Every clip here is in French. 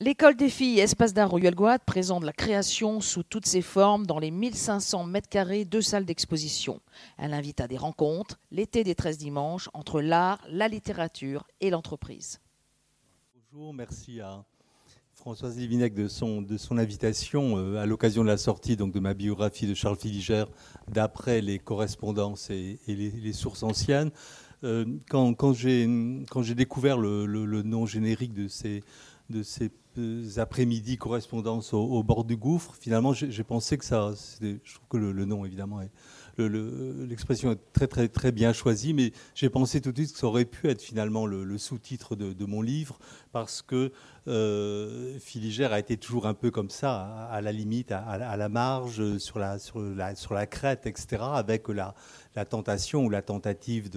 L'école des filles Espace d'art Royal Guad présente la création sous toutes ses formes dans les 1500 mètres carrés de salles d'exposition. Elle invite à des rencontres, l'été des 13 dimanches, entre l'art, la littérature et l'entreprise. Bonjour, merci à Françoise Lévinec de son, invitation euh, à l'occasion de la sortie donc, de ma biographie de Charles Filigère d'après les correspondances et, les, sources anciennes. Euh, quand, j'ai découvert le, nom générique de ces, de ces après-midi correspondance au, bord du gouffre, finalement, j'ai pensé que ça. Je trouve que le, nom, évidemment, l'expression est très, très, très bien choisie, mais j'ai pensé tout de suite que ça aurait pu être finalement le, sous-titre de, mon livre, parce que euh, Filigère a été toujours un peu comme ça, à, la limite, à, la marge, sur la, crête, etc., avec la, tentation ou la tentative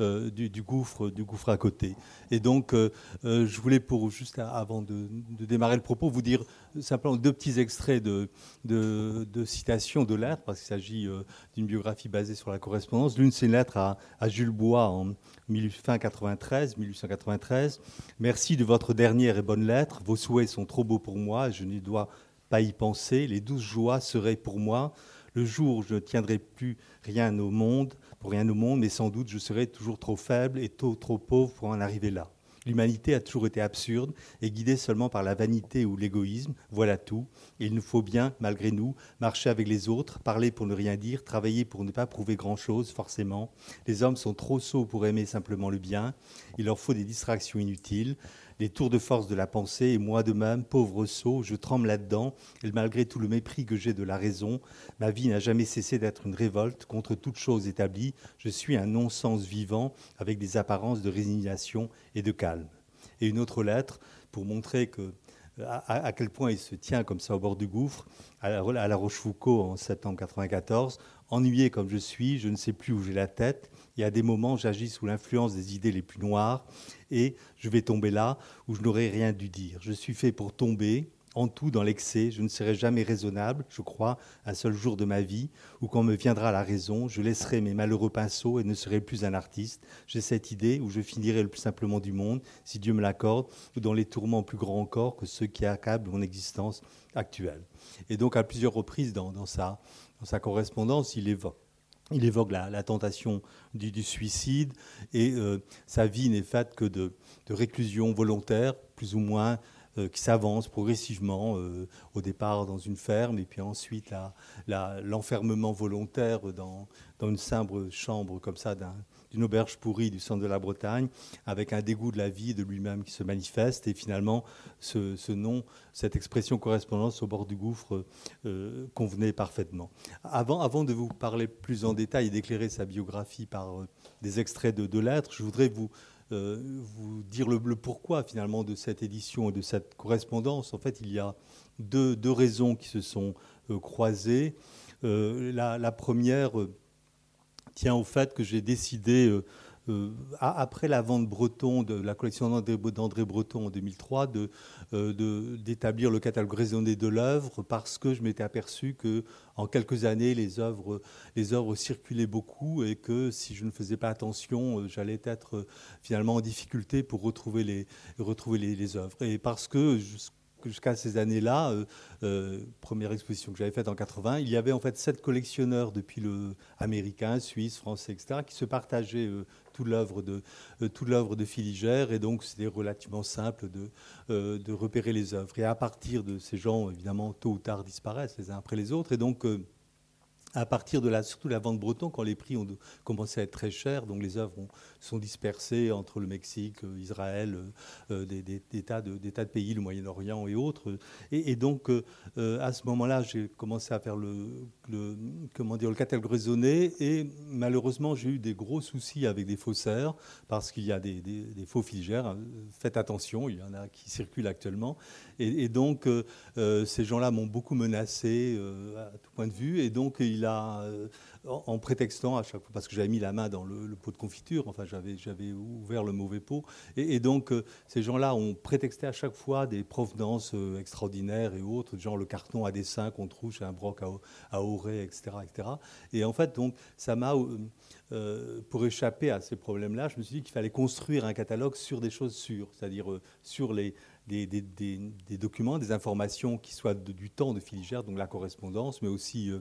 euh, du, gouffre, du gouffre à côté. Et donc, euh, je voulais, pour juste avant de, démarrer le propos, vous dire simplement deux petits extraits de, de, citations de lettres, parce qu'il s'agit d'une biographie basée sur la correspondance. L'une, c'est une lettre à, Jules Bois fin 93, 1893. Merci de votre dernière et bonne lettre. Vos souhaits sont trop beaux pour moi, je ne dois pas y penser. Les douze joies seraient pour moi le jour où je ne tiendrai plus rien au monde, pour rien au monde, mais sans doute je serai toujours trop faible et trop pauvre pour en arriver là. L'humanité a toujours été absurde et guidée seulement par la vanité ou l'égoïsme, voilà tout. Il nous faut bien, malgré nous, marcher avec les autres, parler pour ne rien dire, travailler pour ne pas prouver grand-chose, forcément. Les hommes sont trop sots pour aimer simplement le bien, il leur faut des distractions inutiles les tours de force de la pensée, et moi de même, pauvre sot, je tremble là-dedans, et malgré tout le mépris que j'ai de la raison, ma vie n'a jamais cessé d'être une révolte contre toute chose établie, je suis un non-sens vivant, avec des apparences de résignation et de calme. Et une autre lettre, pour montrer à, quel point il se tient comme ça au bord du gouffre, à la, Rochefoucauld en septembre 1994. Ennuyé comme je suis, je ne sais plus où j'ai la tête. Il y a des moments, j'agis sous l'influence des idées les plus noires et je vais tomber là où je n'aurais rien dû dire. Je suis fait pour tomber, en tout dans l'excès, je ne serai jamais raisonnable, je crois, un seul jour de ma vie, où quand me viendra la raison, je laisserai mes malheureux pinceaux et ne serai plus un artiste. J'ai cette idée où je finirai le plus simplement du monde, si Dieu me l'accorde, ou dans les tourments plus grands encore que ceux qui accablent mon existence actuelle. Et donc à plusieurs reprises dans, sa, dans sa correspondance, il évoque il évoque la, tentation du, suicide et euh, sa vie n'est faite que de, réclusion volontaire, plus ou moins, euh, qui s'avance progressivement, euh, au départ dans une ferme, et puis ensuite l'enfermement volontaire dans, dans, une simple chambre comme ça d'un d'une auberge pourrie du centre de la Bretagne, avec un dégoût de la vie de lui-même qui se manifeste. Et finalement, ce, nom, cette expression correspondance au bord du gouffre euh, convenait parfaitement. Avant, avant de vous parler plus en détail et d'éclairer sa biographie par euh, des extraits de, lettres, je voudrais vous, euh, vous dire le, pourquoi finalement de cette édition et de cette correspondance. En fait, il y a deux, raisons qui se sont croisées. La, première tient au fait que j'ai décidé, euh, euh, après la vente Breton de la collection d'André Breton en 2003, euh, d'établir le catalogue raisonné de l'œuvre parce que je m'étais aperçu que en quelques années les œuvres, les œuvres circulaient beaucoup et que si je ne faisais pas attention, j'allais être finalement en difficulté pour retrouver les, retrouver les, les œuvres. Et parce que jusqu'à ces années-là, euh, euh, première exposition que j'avais faite en 80, il y avait en fait sept collectionneurs depuis le américain, suisse, français, etc., qui se partageaient euh, toute l'œuvre de toute l'œuvre de Filigère, et donc c'était relativement simple de de repérer les œuvres. Et à partir de ces gens, évidemment, tôt ou tard disparaissent les uns après les autres, et donc à partir de la, surtout la vente breton, quand les prix ont commencé à être très chers, donc les œuvres sont dispersées entre le Mexique, euh, Israël, euh, euh, des, tas de, pays, le Moyen-Orient et autres. Et, donc, à ce moment-là, j'ai commencé à faire le, comment dire, le catalogue raisonné, et malheureusement, j'ai eu des gros soucis avec des faussaires, parce qu'il y a des, faux filigères. Faites attention, il y en a qui circulent actuellement. Et, donc, ces gens-là m'ont beaucoup menacé à tout point de vue, et donc il euh, en prétextant à chaque fois, parce que j'avais mis la main dans le, pot de confiture, enfin j'avais, ouvert le mauvais pot, et, donc euh, ces gens-là ont prétexté à chaque fois des provenances euh, extraordinaires et autres, genre le carton à dessin qu'on trouve chez un broc à, à etc., etc. Et en fait, donc, ça m'a, pour échapper à ces problèmes-là, je me suis dit qu'il fallait construire un catalogue sur des choses sûres, c'est-à-dire sur les, des, documents, des informations qui soient du temps de Filigère, donc la correspondance, mais aussi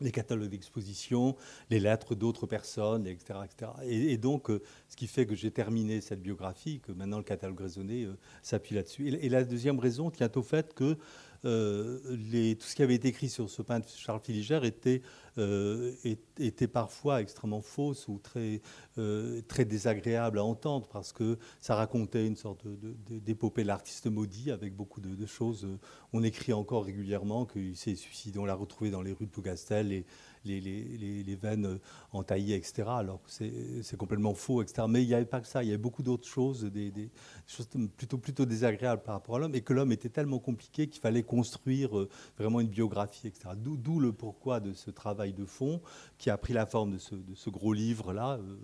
les catalogues d'exposition, les lettres d'autres personnes, etc. etc. Et, donc, euh, ce qui fait que j'ai terminé cette biographie, que maintenant le catalogue raisonné euh, s'appuie là-dessus. Et, la deuxième raison tient au fait que euh, tout ce qui avait été écrit sur ce peintre Charles Filigère était, euh, était parfois extrêmement fausse ou très, euh, très désagréable à entendre parce que ça racontait une sorte d'épopée de, l'artiste maudit avec beaucoup de, choses. On écrit encore régulièrement qu'il s'est suicidé, on l'a retrouvé dans les rues de Plougastel et les, les, les, veines entaillées, etc. Alors c'est complètement faux, etc. Mais il n'y avait pas que ça, il y avait beaucoup d'autres choses, des, des, choses plutôt, plutôt désagréables par rapport à l'homme, et que l'homme était tellement compliqué qu'il fallait construire euh, vraiment une biographie, etc. D'où le pourquoi de ce travail de fond qui a pris la forme de ce, gros livre-là, euh,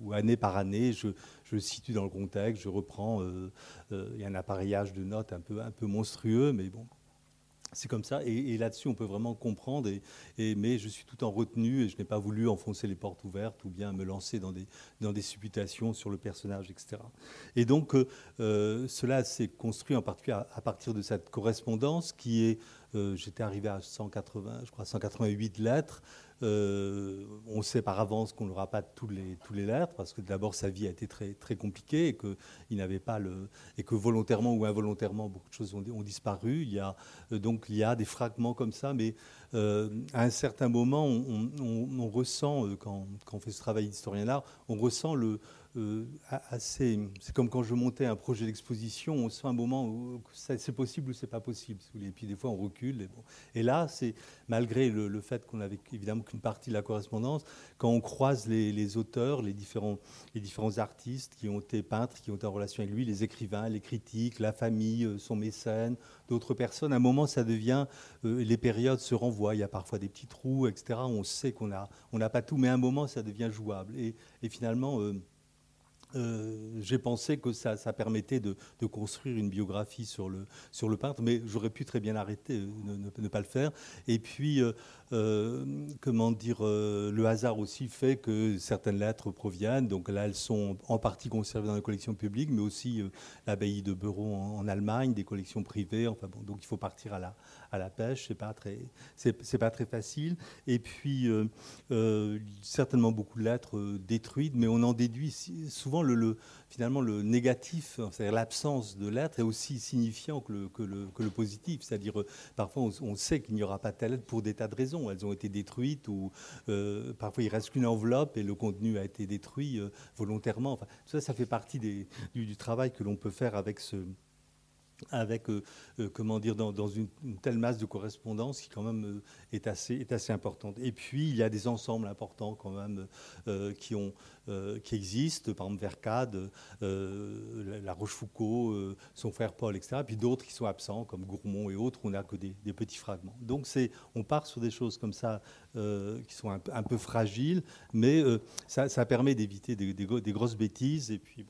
où année par année, je, je, situe dans le contexte, je reprends, euh, il y a un appareillage de notes un peu, un peu monstrueux, mais bon, c'est comme ça, et, là-dessus on peut vraiment comprendre, et, mais je suis tout en retenue et je n'ai pas voulu enfoncer les portes ouvertes ou bien me lancer dans des, dans des supputations sur le personnage, etc. Et donc euh, cela s'est construit en particulier à, partir de cette correspondance qui est, euh, j'étais arrivé à 180, je crois 188 lettres, euh, on sait par avance qu'on n'aura pas tous les, tous les lettres parce que d'abord sa vie a été très, très compliquée et que, il pas le, et que volontairement ou involontairement beaucoup de choses ont, ont disparu. Il y a, euh, donc il y a des fragments comme ça, mais euh, à un certain moment, on, ressent, quand, quand, on fait ce travail d'historien d'art, on ressent le, assez. C'est comme quand je montais un projet d'exposition, on sent un moment où c'est possible ou c'est pas possible. Et puis des fois on recule. Et, là, c'est malgré le, fait qu'on avait évidemment qu'une partie de la correspondance, quand on croise les, auteurs, les différents, les différents artistes qui ont été peintres, qui ont été en relation avec lui, les écrivains, les critiques, la famille, euh, son mécène, d'autres personnes, à un moment ça devient, euh, les périodes se renvoient. Il y a parfois des petits trous, etc. On sait qu'on n'a on n'a pas tout, mais à un moment ça devient jouable. Et, finalement. Euh, j'ai pensé que ça, permettait de, construire une biographie sur le, sur le peintre, mais j'aurais pu très bien arrêter, euh, ne, pas le faire. Et puis, euh, comment dire, le hasard aussi fait que certaines lettres proviennent. Donc là, elles sont en partie conservées dans les collections publiques, mais aussi l'abbaye de Beuron en, Allemagne, des collections privées. Enfin bon, donc il faut partir à la, à la pêche. C'est pas très, c'est, pas très facile. Et puis, certainement beaucoup de lettres détruites, mais on en déduit souvent le, finalement le négatif, c'est-à-dire l'absence de l'être, est aussi signifiant que le, que le, positif. C'est-à-dire, euh, parfois, on, sait qu'il n'y aura pas telle lettre pour des tas de raisons. Elles ont été détruites ou euh, parfois il reste qu'une enveloppe et le contenu a été détruit euh, volontairement. Enfin, ça, ça fait partie des, du, travail que l'on peut faire avec ce avec, comment dire, dans, une, telle masse de correspondance qui quand même est, assez, est assez importante. Et puis, il y a des ensembles importants quand même qui ont euh, qui existent, par exemple Vercade, euh, La Rochefoucauld, euh, son frère Paul, etc. Puis d'autres qui sont absents, comme Gourmont et autres, on n'a que des, petits fragments. Donc on part sur des choses comme ça qui sont un, peu fragiles, mais ça, permet d'éviter des, des, grosses bêtises. Et puis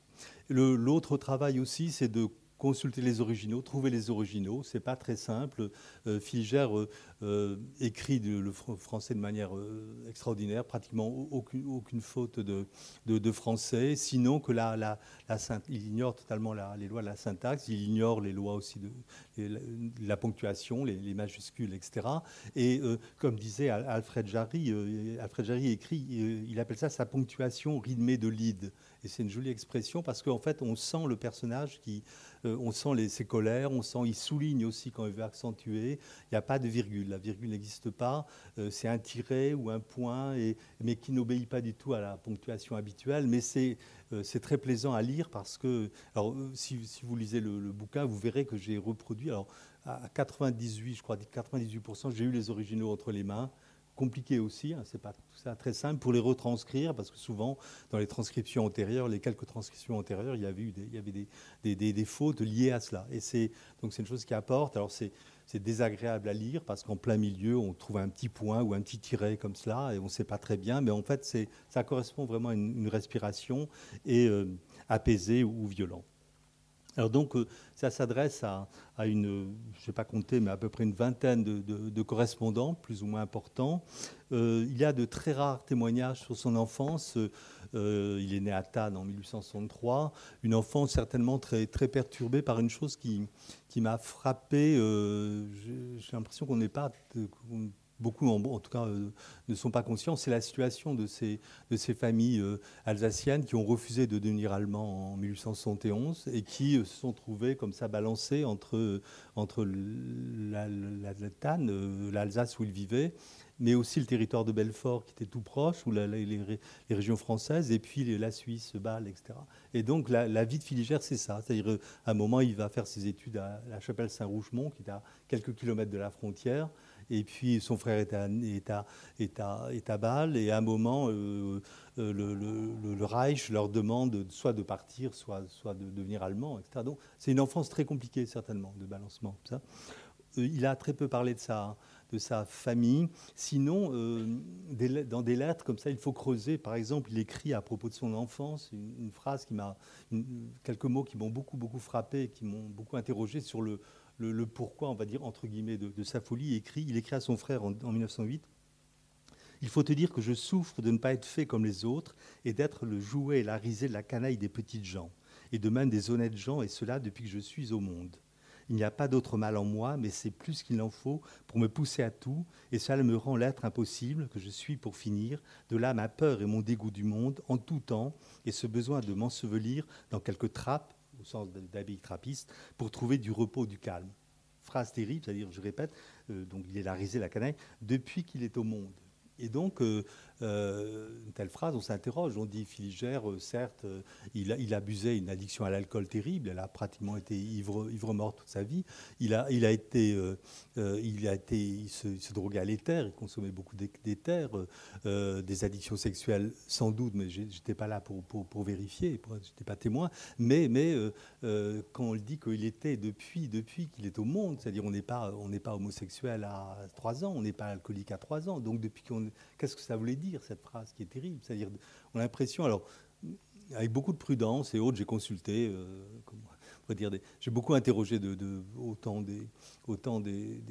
l'autre travail aussi, c'est de consulter les originaux, trouver les originaux. C'est pas très simple. Euh, euh, euh écrit le français de manière euh, extraordinaire, pratiquement aucune, faute de, français, sinon que la, il ignore totalement les lois de la syntaxe, il ignore les lois aussi de la, ponctuation, les, majuscules, etc. Et comme disait Alfred Jarry, Alfred Jarry écrit, il appelle ça sa ponctuation rythmée de lead. Et c'est une jolie expression parce qu'en fait, on sent le personnage qui euh, on sent les, ses colères, on sent, il souligne aussi quand il veut accentuer. Il n'y a pas de virgule, la virgule n'existe pas. Euh, c'est un tiret ou un point, et, mais qui n'obéit pas du tout à la ponctuation habituelle. Mais c'est euh, très plaisant à lire parce que, alors, si, vous lisez le, bouquin, vous verrez que j'ai reproduit, alors à 98, je crois, 98%, j'ai eu les originaux entre les mains compliqué aussi, hein, c'est pas tout ça très simple pour les retranscrire parce que souvent dans les transcriptions antérieures, les quelques transcriptions antérieures, il y avait, des, il y avait des, des, des, fautes liées à cela. Et c'est donc c'est une chose qui apporte. Alors c'est c'est désagréable à lire parce qu'en plein milieu, on trouve un petit point ou un petit tiret comme cela et on ne sait pas très bien, mais en fait, ça correspond vraiment à une, respiration et euh, apaisée ou violent. Alors donc, euh, ça s'adresse à, une, je ne vais pas compter, mais à peu près une vingtaine de, correspondants, plus ou moins importants. Euh, il y a de très rares témoignages sur son enfance. Euh, il est né à Tannes en 1863. Une enfance certainement très, très perturbée par une chose qui, qui m'a frappé. J'ai l'impression qu'on n'est pas beaucoup, en, tout cas, euh, ne sont pas conscients, c'est la situation de ces, de ces familles euh, alsaciennes qui ont refusé de devenir allemands en 1871 et qui euh, se sont trouvées comme ça balancées entre, entre la, l'Alsace où ils vivaient, mais aussi le territoire de Belfort qui était tout proche, ou les, régions françaises, et puis la Suisse, Bâle, etc. Et donc la, vie de Filigère, c'est ça. C'est-à-dire, à un moment, il va faire ses études à la chapelle Saint-Rougemont, qui est à quelques kilomètres de la frontière. Et puis son frère est à, est à, est à, Bâle. Et à un moment, euh, euh, le, Reich leur demande soit de partir, soit, soit de devenir allemand, etc. Donc c'est une enfance très compliquée, certainement, de balancement. Ça. Euh, il a très peu parlé de sa, de sa famille. Sinon, dans des lettres comme ça, il faut creuser. Par exemple, il écrit à propos de son enfance une, phrase qui m'a, quelques mots qui m'ont beaucoup beaucoup frappé, qui m'ont beaucoup interrogé sur le, le, pourquoi, on va dire, entre guillemets, de, sa folie. écrit, il écrit à son frère en, 1908 il faut te dire que je souffre de ne pas être fait comme les autres et d'être le jouet et la risée de la canaille des petites gens, et de même des honnêtes gens, et cela depuis que je suis au monde. Il n'y a pas d'autre mal en moi, mais c'est plus qu'il en faut pour me pousser à tout, et cela me rend l'être impossible que je suis pour finir, de là ma peur et mon dégoût du monde en tout temps, et ce besoin de m'ensevelir dans quelques trappes au sens d'habit trappiste, pour trouver du repos, du calme. Phrase terrible, c'est-à-dire, je répète, euh, donc il est la risée, la canaille, depuis qu'il est au monde. Et donc, euh, une telle phrase, on s'interroge. On dit Filigère, euh, certes, euh, il, il, abusait une addiction à l'alcool terrible. Elle a pratiquement été ivre, ivre mort toute sa vie. Il a, a été, il a été, il se, droguait à l'éther. Il consommait beaucoup d'éther, des addictions sexuelles sans doute, mais j'étais pas là pour, pour, pour vérifier, j'étais pas témoin. Mais, quand on le dit qu'il était depuis, depuis qu'il est au monde, c'est-à-dire on n'est pas, on n'est pas homosexuel à 3 ans, on n'est pas alcoolique à 3 ans. Donc depuis qu'on, qu'est-ce que ça voulait dire? Cette phrase qui est terrible. C'est-à-dire, on a l'impression, alors, avec beaucoup de prudence et autres, j'ai consulté, euh, j'ai beaucoup interrogé de, autant des, autant des,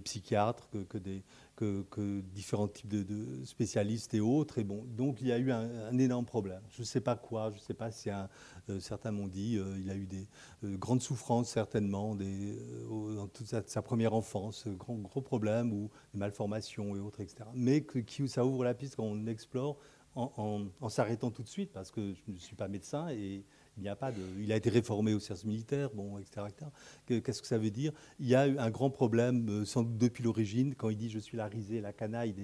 psychiatres que, des, que, différents types de, spécialistes et autres. Et bon, donc il y a eu un, énorme problème. Je ne sais pas quoi, je ne sais pas si euh, certains m'ont dit euh, il a eu des grandes souffrances certainement des, dans toute sa, première enfance, gros, gros problèmes ou des malformations et autres, etc. Mais que, qui, ça ouvre la piste quand on explore en, en s'arrêtant tout de suite parce que je ne suis pas médecin et il a été réformé au service militaire, bon, etc. Qu'est-ce que ça veut dire? Il y a eu un grand problème, euh, sans doute depuis l'origine, quand il dit je suis la risée, la canaille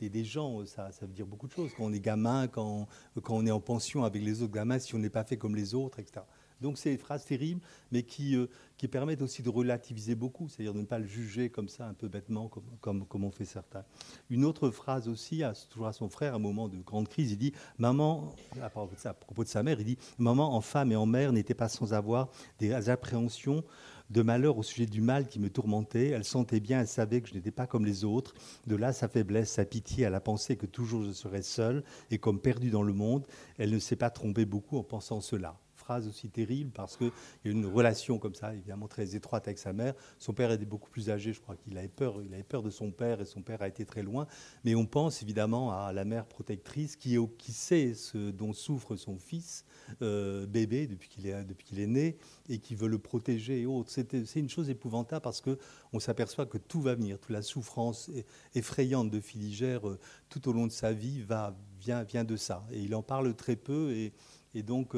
des, gens, ça, ça, veut dire beaucoup de choses. Quand on est gamin, quand, quand on est en pension avec les autres gamins, si on n'est pas fait comme les autres, etc. Donc c'est des phrases terribles, mais qui, euh, permettent aussi de relativiser beaucoup, c'est-à-dire de ne pas le juger comme ça, un peu bêtement, comme, comme, comme on fait certains. Une autre phrase aussi, à, toujours à son frère, à un moment de grande crise, il dit Maman, à propos de, à propos de sa mère, il dit Maman, en femme et en mère, n'était pas sans avoir des appréhensions de malheur au sujet du mal qui me tourmentait. Elle sentait bien, elle savait que je n'étais pas comme les autres. De là, sa faiblesse, sa pitié à la pensée que toujours je serais seule et comme perdue dans le monde. Elle ne s'est pas trompée beaucoup en pensant cela phrase aussi terrible parce qu'il y a une relation comme ça, évidemment très étroite avec sa mère. Son père était beaucoup plus âgé, je crois qu'il avait peur, il avait peur de son père et son père a été très loin. Mais on pense évidemment à la mère protectrice qui, qui sait ce dont souffre son fils euh, bébé depuis qu'il est, depuis est né et qui veut le protéger et autres. C'est une chose épouvantable parce qu'on s'aperçoit que tout va venir, toute la souffrance effrayante de Filigère euh, tout au long de sa vie va, vient, vient de ça. Et il en parle très peu et, et donc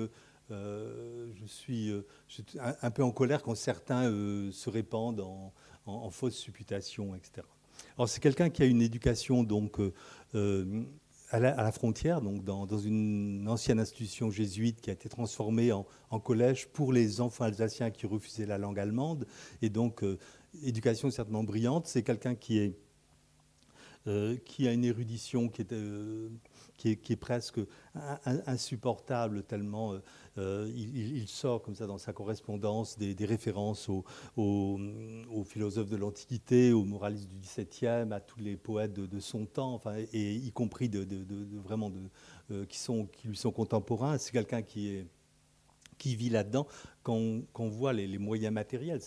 euh, je, suis, euh, un, peu en colère quand certains euh, se répandent en, fausses supputations, etc. Alors c'est quelqu'un qui a une éducation donc à la, frontière, donc dans, une ancienne institution jésuite qui a été transformée en, collège pour les enfants alsaciens qui refusaient la langue allemande, et donc éducation certainement brillante. C'est quelqu'un qui qui a une érudition qui est, qui est, presque insupportable tellement euh, il, sort comme ça dans sa correspondance des, références aux, philosophes de l'Antiquité, aux moralistes du XVIIe, à tous les poètes de, son temps, enfin, et y compris de, vraiment de, euh, qui, sont, qui lui sont contemporains. C'est quelqu'un qui est qui vit là-dedans quand on, voit les, moyens matériels.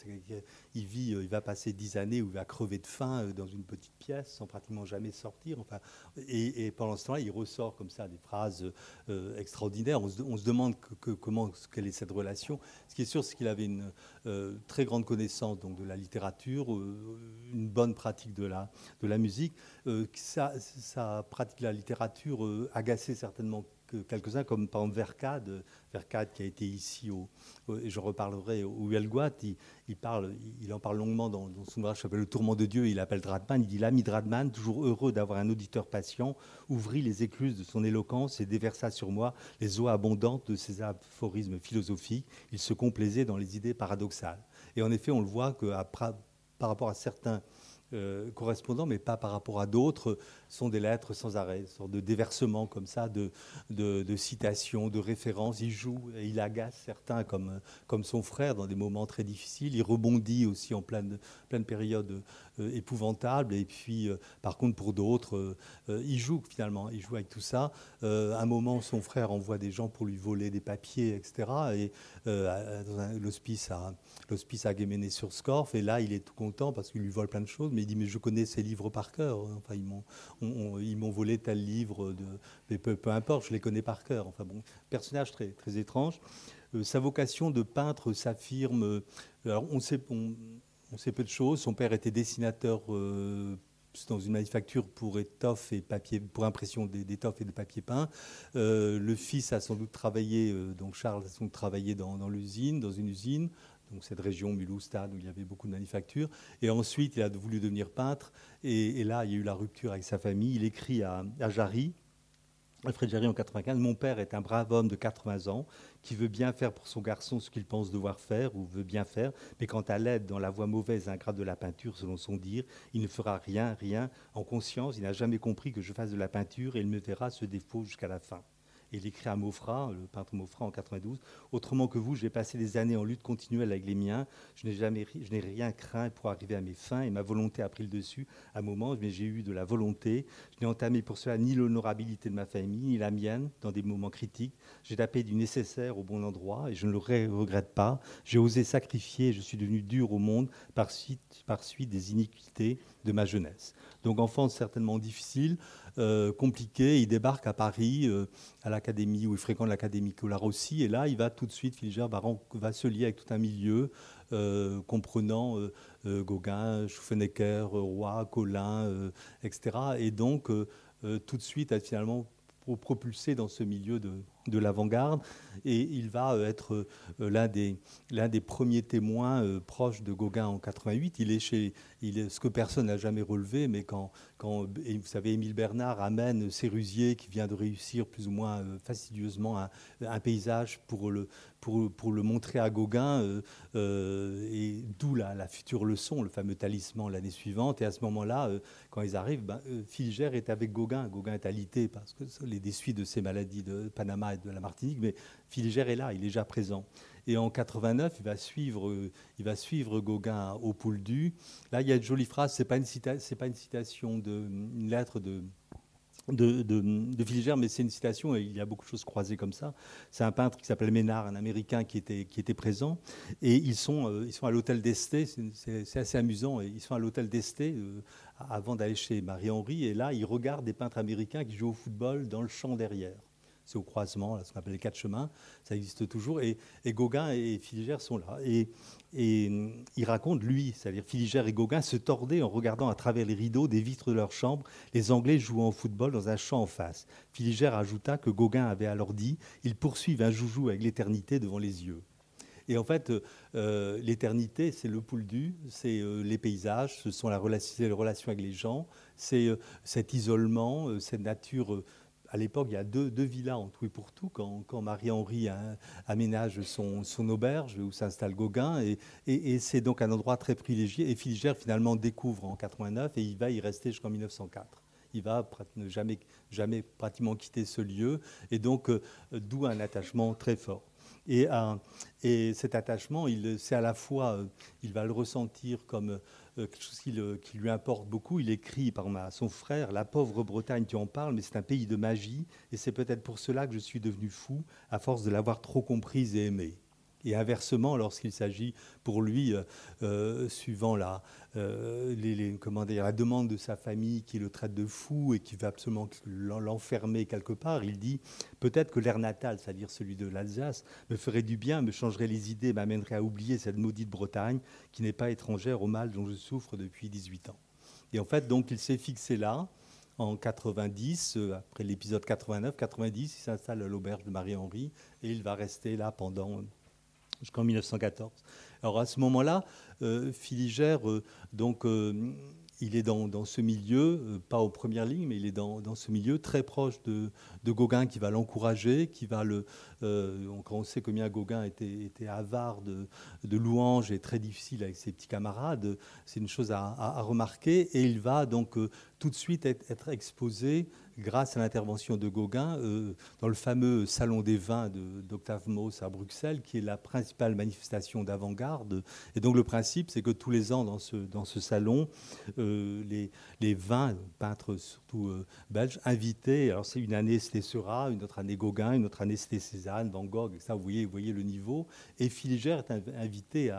Il, vit, euh, il va passer dix années où il va crever de faim euh, dans une petite pièce sans pratiquement jamais sortir. Enfin, et, pendant ce temps-là, il ressort comme ça des phrases euh, extraordinaires. On se, demande que, comment, quelle est cette relation. Ce qui est sûr, c'est qu'il avait une très grande connaissance donc, de la littérature, une bonne pratique de la, de la musique. sa, pratique de la littérature agaçait certainement quelques-uns, comme par Vercade, qui a été ici, au, je reparlerai au Huelguat, il, il, parle, il en parle longuement dans, son ouvrage qui s'appelle Le Tourment de Dieu, il appelle Dradman, il dit L'ami Dradman, toujours heureux d'avoir un auditeur patient, ouvrit les écluses de son éloquence et déversa sur moi les eaux abondantes de ses aphorismes philosophiques. Il se complaisait dans les idées paradoxales. Et en effet, on le voit que par rapport à certains euh, correspondants, mais pas par rapport à d'autres, sont des lettres sans arrêt, sorte de déversement comme ça, de, citations, de références. Il joue et il agace certains comme, comme son frère dans des moments très difficiles. Il rebondit aussi en pleine, pleine période euh, épouvantable. Et puis, euh, par contre, pour d'autres, il joue finalement, il joue avec tout ça. à un moment, son frère envoie des gens pour lui voler des papiers, etc. Et dans l'hospice à, l'hospice à sur Scorff. Et là, il est tout content parce qu'il lui vole plein de choses. Mais il dit mais je connais ces livres par cœur. Enfin, ils m'ont, volé tel livre, de, mais peu, importe, je les connais par cœur. Enfin bon, personnage très, très étrange. Euh, sa vocation de peintre s'affirme. Euh, alors on sait, on, peu de choses. Son père était dessinateur. Euh, dans une manufacture pour étoffe et papier, pour impression d'étoffe et de papier peint. le fils a sans doute travaillé, donc Charles a sans doute travaillé dans l'usine, dans une usine cette région Mulhouse-Stade où il y avait beaucoup de manufactures. Et ensuite, il a voulu devenir peintre. Et, là, il y a eu la rupture avec sa famille. Il écrit à, Jarry, Alfred Jarry en 95, Mon père est un brave homme de 80 ans qui veut bien faire pour son garçon ce qu'il pense devoir faire ou veut bien faire, mais quant à l'aide dans la voie mauvaise et ingrate de la peinture, selon son dire, il ne fera rien, rien en conscience. Il n'a jamais compris que je fasse de la peinture et il me verra ce défaut jusqu'à la fin il écrit à Maufra, le peintre Maufra en 92. Autrement que vous, j'ai passé des années en lutte continuelle avec les miens. Je n'ai jamais, je n'ai rien craint pour arriver à mes fins et ma volonté a pris le dessus à un moment, mais j'ai eu de la volonté. Je n'ai entamé pour cela ni l'honorabilité de ma famille, ni la mienne dans des moments critiques. J'ai tapé du nécessaire au bon endroit et je ne le regrette pas. J'ai osé sacrifier et je suis devenu dur au monde par suite, par suite des iniquités de ma jeunesse. Donc enfance certainement difficile, euh, compliqué. Il débarque à Paris, euh, à l'académie, où il fréquente l'académie Colarossi, et là, il va tout de suite, Filiger va, se lier avec tout un milieu, euh, comprenant Gauguin, Schuffenecker, Roy, Collin, etc. Et donc, tout de suite, être finalement propulsé dans ce milieu de, de l'avant-garde et il va euh, être euh, l'un des, l'un des premiers témoins euh, proches de Gauguin en 88. Il est chez, il est, ce que personne n'a jamais relevé, mais quand, quand vous savez, Émile Bernard amène Sérusier qui vient de réussir plus ou moins fastidieusement un, paysage pour le, pour, pour, le montrer à Gauguin, et d'où la, future leçon, le fameux talisman l'année suivante. Et à ce moment-là, quand ils arrivent, ben, est avec Gauguin. Gauguin est alité parce que les déçus de ces maladies de Panama de la Martinique, mais Filigère est là, il est déjà présent. Et en 89, il va suivre, il va suivre Gauguin au Pouldu. Là, il y a une jolie phrase, c'est pas une pas une citation de une lettre de de, de, mais c'est une citation et il y a beaucoup de choses croisées comme ça. C'est un peintre qui s'appelle Ménard, un Américain qui était, qui était présent. Et ils sont, euh, ils sont à l'hôtel d'Esté, c'est assez amusant. Ils sont à l'hôtel d'Esté euh, avant d'aller chez Marie-Henri. Et là, ils regardent des peintres américains qui jouent au football dans le champ derrière c'est au croisement, ce qu'on appelle les quatre chemins, ça existe toujours. Et, Gauguin et Filigère sont là. Et, il raconte, lui, c'est-à-dire Filigère et Gauguin, se tordaient en regardant à travers les rideaux des vitres de leur chambre les Anglais jouant au football dans un champ en face. Filigère ajouta que Gauguin avait alors dit Ils poursuivent un joujou avec l'éternité devant les yeux. Et en fait, euh, l'éternité, c'est le pouldu, c'est euh, les paysages, ce sont la relation, les relations avec les gens, c'est euh, cet isolement, cette nature à l'époque, il y a deux, villas en tout et pour tout, quand, Marie-Henri aménage son, auberge où s'installe Gauguin. Et, c'est donc un endroit très privilégié. Et Filigère, finalement, découvre en 89 et il va y rester jusqu'en 1904 il va ne jamais, jamais pratiquement quitter ce lieu, et donc euh, d'où un attachement très fort. Et, et cet attachement, c'est à la fois, il va le ressentir comme quelque chose qui, qui, lui importe beaucoup. Il écrit par ma, son frère, La pauvre Bretagne, tu en parles, mais c'est un pays de magie, et c'est peut-être pour cela que je suis devenu fou, à force de l'avoir trop comprise et aimée. Et inversement, lorsqu'il s'agit pour lui, euh, euh, suivant la, euh, comment dire, la demande de sa famille qui le traite de fou et qui veut absolument l'enfermer quelque part, il dit peut-être que l'air natal, c'est-à-dire celui de l'Alsace, me ferait du bien, me changerait les idées, m'amènerait à oublier cette maudite Bretagne qui n'est pas étrangère au mal dont je souffre depuis 18 ans. Et en fait, donc, il s'est fixé là en 90, après l'épisode 89, 90, il s'installe à l'auberge de Marie-Henri et il va rester là pendant jusqu'en 1914. Alors à ce moment-là, euh, Filigère, euh, donc, euh, il est dans, ce milieu, pas aux premières lignes, mais il est dans, ce milieu très proche de, Gauguin qui va l'encourager, qui va le. on sait combien Gauguin était, était avare de, louanges et très difficile avec ses petits camarades, c'est une chose à, remarquer. Et il va donc tout de suite être exposé grâce à l'intervention de Gauguin euh, dans le fameux Salon des vins d'Octave Mauss à Bruxelles, qui est la principale manifestation d'avant-garde. Et donc le principe, c'est que tous les ans, dans ce, dans ce salon, euh, les, les vins, peintres surtout euh, belges, invités, alors c'est une année c'était Seurat, une autre année Gauguin, une autre année c'était Cézanne, Van Gogh, ça vous voyez, vous voyez le niveau. Et Filigère est invité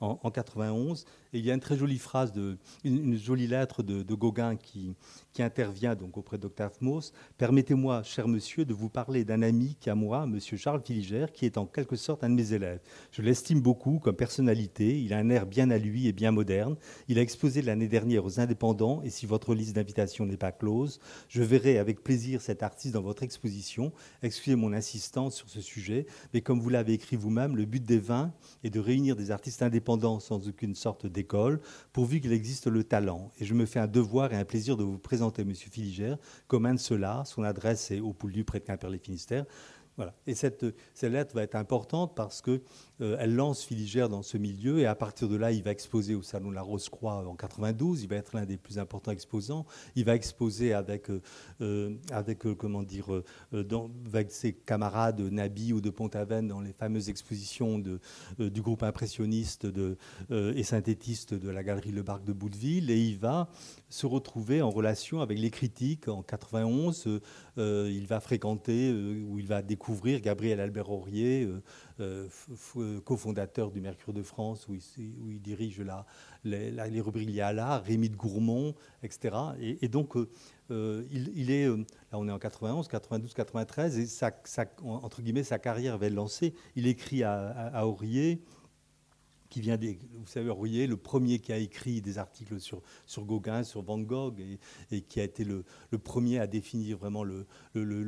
en, en, 91, il y a une très jolie phrase, de, une, jolie lettre de, de Gauguin qui, intervient donc auprès d'Octave Mauss. Permettez-moi, cher monsieur, de vous parler d'un ami qui, à moi, monsieur Charles Filigère, qui est en quelque sorte un de mes élèves. Je l'estime beaucoup comme personnalité. Il a un air bien à lui et bien moderne. Il a exposé l'année dernière aux indépendants, et si votre liste d'invitations n'est pas close, je verrai avec plaisir cet artiste dans votre exposition. Excusez mon insistance sur ce sujet, mais comme vous l'avez écrit vous-même, le but des vins est de réunir des artistes indépendants sans aucune sorte pourvu qu'il existe le talent. Et je me fais un devoir et un plaisir de vous présenter M. Filigère comme un de ceux-là. Son adresse est au Pouldu, près de Quimper-les-Finistères. Et cette, lettre va être importante parce que euh, lance Filigère dans ce milieu et à partir de là, il va exposer au Salon de la Rose-Croix en 92. Il va être l'un des plus importants exposants. Il va exposer avec, euh, euh, avec comment dire, avec ses camarades Nabi ou de Pont-Aven dans les fameuses expositions du groupe impressionniste de, et synthétiste de la galerie Le Barque de Bouteville. Et il va se retrouver en relation avec les critiques. En 91, il va fréquenter ou il va découvrir Gabriel Albert Aurier euh, cofondateur du Mercure de France, où il, dirige les, rubriques liées à l'art, Rémy de Gourmont, etc. Et, donc, euh, euh, il, est, là on est en 91, 92, 93, et sa, entre guillemets, sa carrière va être lancée. Il écrit à Aurier, qui vient des, vous savez, Rouillet, le premier qui a écrit des articles sur, sur Gauguin, sur Van Gogh, et, qui a été le, premier à définir vraiment le,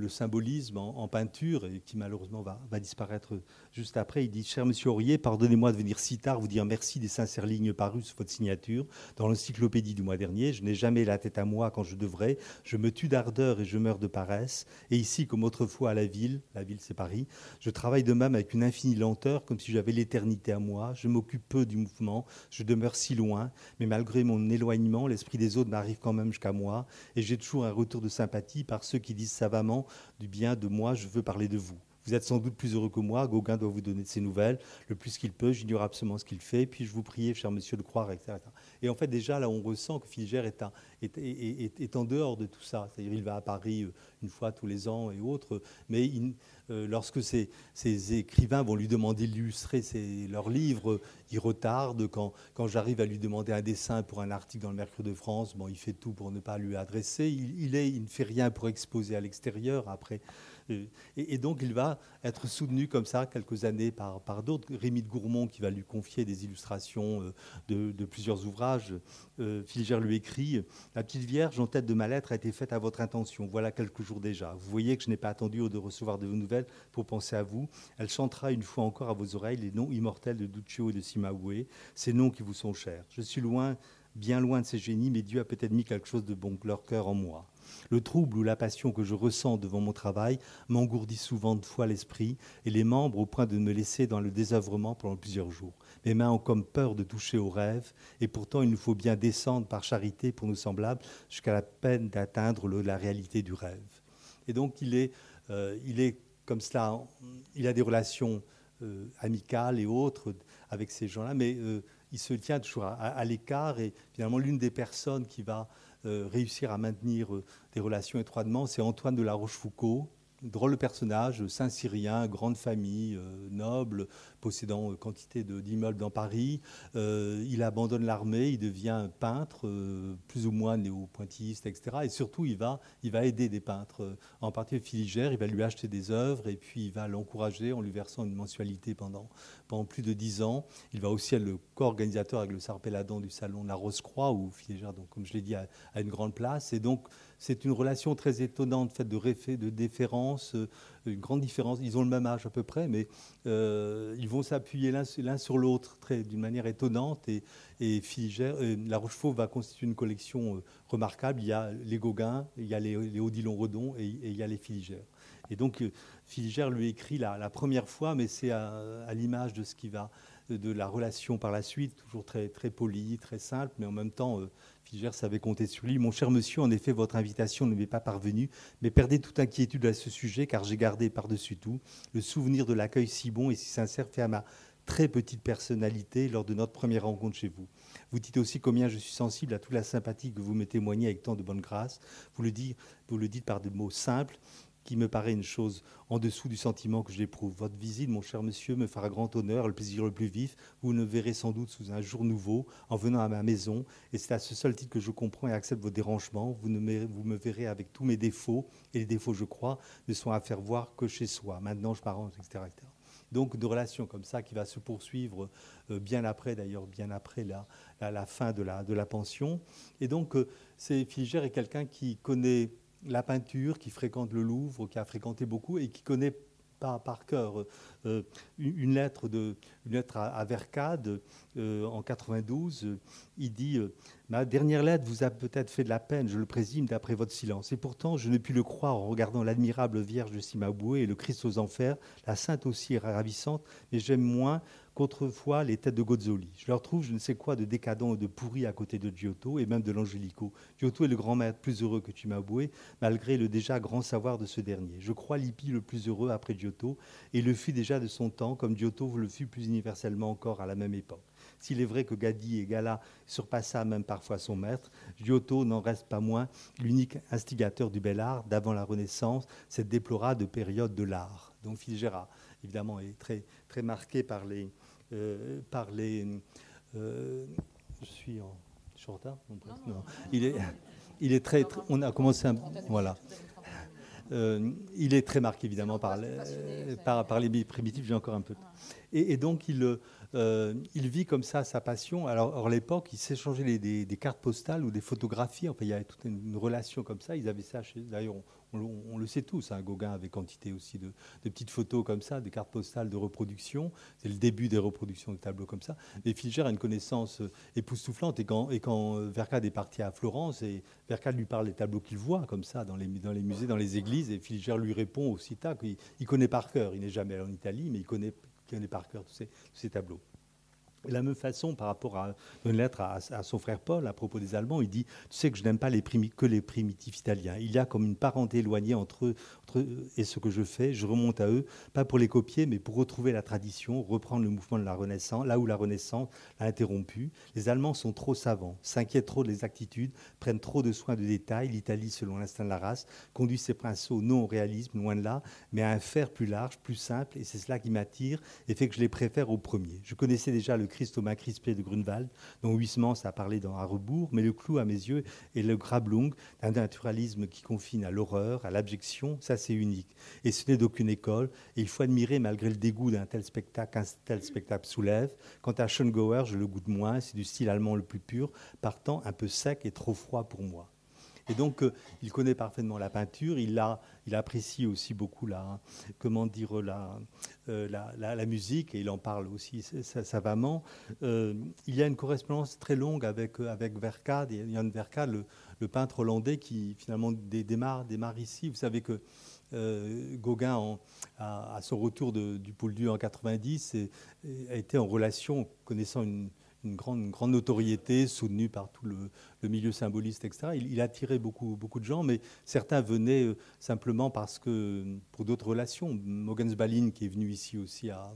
symbolisme en, peinture, et qui malheureusement va, disparaître juste après. Il dit Cher monsieur Aurier, pardonnez-moi de venir si tard vous dire merci des sincères lignes parues sous votre signature dans l'encyclopédie du mois dernier. Je n'ai jamais la tête à moi quand je devrais. Je me tue d'ardeur et je meurs de paresse. Et ici, comme autrefois à la ville, la ville c'est Paris, je travaille de même avec une infinie lenteur, comme si j'avais l'éternité à moi. Je m'occupe peu du mouvement, je demeure si loin, mais malgré mon éloignement, l'esprit des autres m'arrive quand même jusqu'à moi, et j'ai toujours un retour de sympathie par ceux qui disent savamment du bien de moi, je veux parler de vous. Vous êtes sans doute plus heureux que moi. Gauguin doit vous donner de ses nouvelles le plus qu'il peut. J'ignore absolument ce qu'il fait. Puis je vous prie, cher monsieur, de croire, etc. Et en fait, déjà, là, on ressent que Filigère est, en dehors de tout ça. C'est-à-dire, il va à Paris euh, une fois tous les ans et autres. Mais euh, lorsque ces, écrivains vont lui demander d'illustrer leurs livres, il retarde. Quand, j'arrive à lui demander un dessin pour un article dans le Mercure de France, bon, il fait tout pour ne pas lui adresser. Il ne fait rien pour exposer à l'extérieur. Après, et, donc il va être soutenu comme ça quelques années par, d'autres. Rémy de Gourmont qui va lui confier des illustrations euh, de, plusieurs ouvrages. Euh, lui écrit La petite Vierge en tête de ma lettre a été faite à votre intention. Voilà quelques jours déjà. Vous voyez que je n'ai pas attendu de recevoir de vos nouvelles pour penser à vous. Elle chantera une fois encore à vos oreilles les noms immortels de Duccio et de Simaoué, ces noms qui vous sont chers. Je suis loin, bien loin de ces génies, mais Dieu a peut-être mis quelque chose de bon leur cœur en moi. Le trouble ou la passion que je ressens devant mon travail m'engourdit souvent de fois l'esprit et les membres au point de me laisser dans le désœuvrement pendant plusieurs jours. Mes mains ont comme peur de toucher au rêve et pourtant il nous faut bien descendre par charité pour nos semblables jusqu'à la peine d'atteindre la réalité du rêve. Et donc il est, euh, il est comme cela, il a des relations amicales et autres avec ces gens-là, mais il se tient toujours à, l'écart et finalement l'une des personnes qui va réussir à maintenir des relations étroitement, c'est Antoine de la Rochefoucauld, drôle de personnage, Saint-Cyrien, grande famille, euh, noble, possédant euh, quantité d'immeubles dans Paris. Euh, il abandonne l'armée, il devient peintre, plus ou moins néo-pointilliste, etc. Et surtout, il va, il va aider des peintres, en particulier Filigère, il va lui acheter des œuvres et puis il va l'encourager en lui versant une mensualité pendant, plus de dix ans. Il va aussi être le co-organisateur avec le Sarpeladon du salon de la Rose-Croix, où Filigère, donc, comme je l'ai dit, a, a, une grande place. Et donc, c'est une relation très étonnante, faite de, réfé, de déférence, euh, une grande différence. Ils ont le même âge à peu près, mais euh, ils vont s'appuyer l'un sur l'autre d'une manière étonnante. Et, euh, La Rochefoucauld va constituer une collection remarquable. Il y a les Gauguin, il y a les, Odilon Redon et, il y a les Filigères. Et donc, Filigère lui écrit la, première fois, mais c'est à l'image de ce qui va de la relation par la suite, toujours très, très poli, très simple, mais en même temps, euh, Filigère savait compter sur lui. Mon cher monsieur, en effet, votre invitation ne m'est pas parvenue, mais perdez toute inquiétude à ce sujet, car j'ai gardé par-dessus tout le souvenir de l'accueil si bon et si sincère fait à ma très petite personnalité lors de notre première rencontre chez vous. Vous dites aussi combien je suis sensible à toute la sympathie que vous me témoignez avec tant de bonne grâce. Vous le dites, vous le dites par des mots simples, me paraît une chose en dessous du sentiment que j'éprouve. Votre visite, mon cher monsieur, me fera grand honneur, le plaisir le plus vif. Vous me verrez sans doute sous un jour nouveau en venant à ma maison. Et c'est à ce seul titre que je comprends et accepte vos dérangements. Vous, me, verrez avec tous mes défauts. Et les défauts, je crois, ne sont à faire voir que chez soi. Maintenant, je m'arrange, etc.. Donc, de relations comme ça qui va se poursuivre euh, bien après, d'ailleurs, bien après la, fin de la, de la pension. Et donc, euh, c'est Filigère est quelqu'un qui connaît la peinture, qui fréquente le Louvre, qui a fréquenté beaucoup et qui connaît par, par cœur euh, une lettre, de, une lettre à, Vercade euh, en 92. il dit euh, Ma dernière lettre vous a peut-être fait de la peine, je le présume, d'après votre silence. Et pourtant, je ne puis le croire en regardant l'admirable Vierge de Cimaboué et le Christ aux enfers. La sainte aussi ravissante, mais j'aime moins qu'autrefois les têtes de Gozzoli. Je leur trouve je ne sais quoi de décadent et de pourri à côté de Giotto et même de l'Angelico. Giotto est le grand maître plus heureux que Cimabue, malgré le déjà grand savoir de ce dernier. Je crois Lippi le plus heureux après Giotto et le fut déjà de son temps, comme Giotto le fut plus universellement encore à la même époque. S'il est vrai que Gadi et Gala surpassa même parfois son maître, Giotto n'en reste pas moins l'unique instigateur du bel art d'avant la Renaissance, cette déplorable période de l'art. Donc Filigera, évidemment, est très, très marqué par les, euh, par les. Euh, je suis en. short non, Il est, il est très, On a commencé un. Voilà. Euh, il est très marqué évidemment par les, par, par les primitifs, j'ai encore un peu. Et, et donc il, il vit comme ça sa passion. Alors, à l'époque, il s'échangeait des, cartes postales ou des photographies. Enfin, il y avait toute une, relation comme ça. Ils avaient ça. D'ailleurs, on, le sait tous, hein, Gauguin avait quantité aussi de, petites photos comme ça, des cartes postales de reproduction. C'est le début des reproductions de tableaux comme ça. Et Filger a une connaissance euh, époustouflante. Et quand, et quand euh, Vercade est parti à Florence, et Vercade lui parle des tableaux qu'il voit comme ça dans les, dans les musées, dans les églises, et Filger lui répond aussi tac, il, il connaît par cœur. Il n'est jamais allé en Italie, mais il connaît, il connaît par cœur tous ces tableaux. De la même façon, par rapport à une lettre à, son frère Paul à propos des Allemands, il dit Tu sais que je n'aime pas que les primitifs italiens. Il y a comme une parenté éloignée entre eux, et ce que je fais. Je remonte à eux, pas pour les copier, mais pour retrouver la tradition, reprendre le mouvement de la Renaissance, là où la Renaissance l'a interrompu. Les Allemands sont trop savants, s'inquiètent trop de l'exactitude, prennent trop de soins de détails. L'Italie, selon l'instinct de la race, conduit ses princeaux non au réalisme, loin de là, mais à un faire plus large, plus simple, et c'est cela qui m'attire et fait que je les préfère au premier. Je connaissais déjà le Christ crispé de Grunewald, dont Huysmans a parlé dans À rebours, mais le clou à mes yeux est le Grablung, un naturalisme qui confine à l'horreur, à l'abjection, ça c'est unique. Et ce n'est d'aucune école, et il faut admirer malgré le dégoût d'un tel spectacle qu'un tel spectacle soulève. Quant à Schongauer, je le goûte moins, c'est du style allemand le plus pur, partant un peu sec et trop froid pour moi. Et donc, euh, il connaît parfaitement la peinture. Il, a, il apprécie aussi beaucoup la, comment dire, la, euh, la, musique et il en parle aussi savamment. Euh, il y a une correspondance très longue avec, avec Vercade, Jan Vercade, le, peintre hollandais qui finalement démarre, démarre ici. Vous savez que Gauguin, à, son retour du Pôle Dieu en 90, a été en relation, connaissant une, une grande, notoriété, soutenu par tout le, milieu symboliste, etc. Il, il, a attiré beaucoup, de gens, mais certains venaient euh, simplement parce que, pour d'autres relations. Mogens Balin, qui est venu ici aussi à,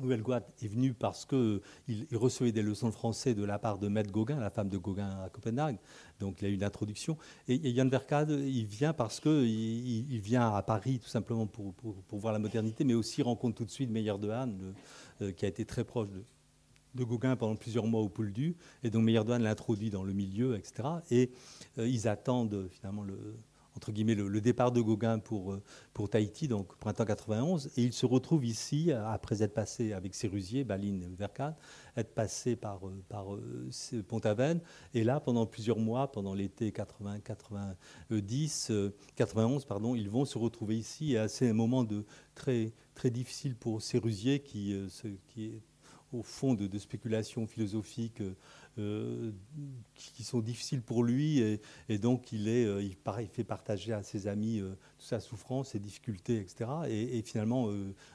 Huelgoat est venu parce qu'il il recevait des leçons de français de la part de Maître Gauguin, la femme de Gauguin à Copenhague. Donc il a eu une introduction. Et, Yann Verkade, il vient parce qu'il il vient à Paris tout simplement pour, voir la modernité, mais aussi rencontre tout de suite Meyer de Hahn, euh, qui a été très proche de, de Gauguin pendant plusieurs mois au Poul du. Et donc Meyer de Hahn l'introduit dans le milieu, etc. Et euh, ils attendent finalement le entre guillemets, le, départ de Gauguin pour, euh, pour Tahiti, donc printemps 91, et il se retrouve ici, après être passé avec Sérusier, Baline et Vercade, être passé par, euh, par euh, Pont-Aven, et là, pendant plusieurs mois, pendant l'été 80, 90, 91, pardon, ils vont se retrouver ici, et c'est un moment de, très, très difficile pour Sérusier, qui, qui est au fond de, spéculations philosophiques euh, qui sont difficiles pour lui et, donc il, est, euh, il, fait partager à ses amis euh, sa souffrance, ses difficultés, etc. Et, finalement,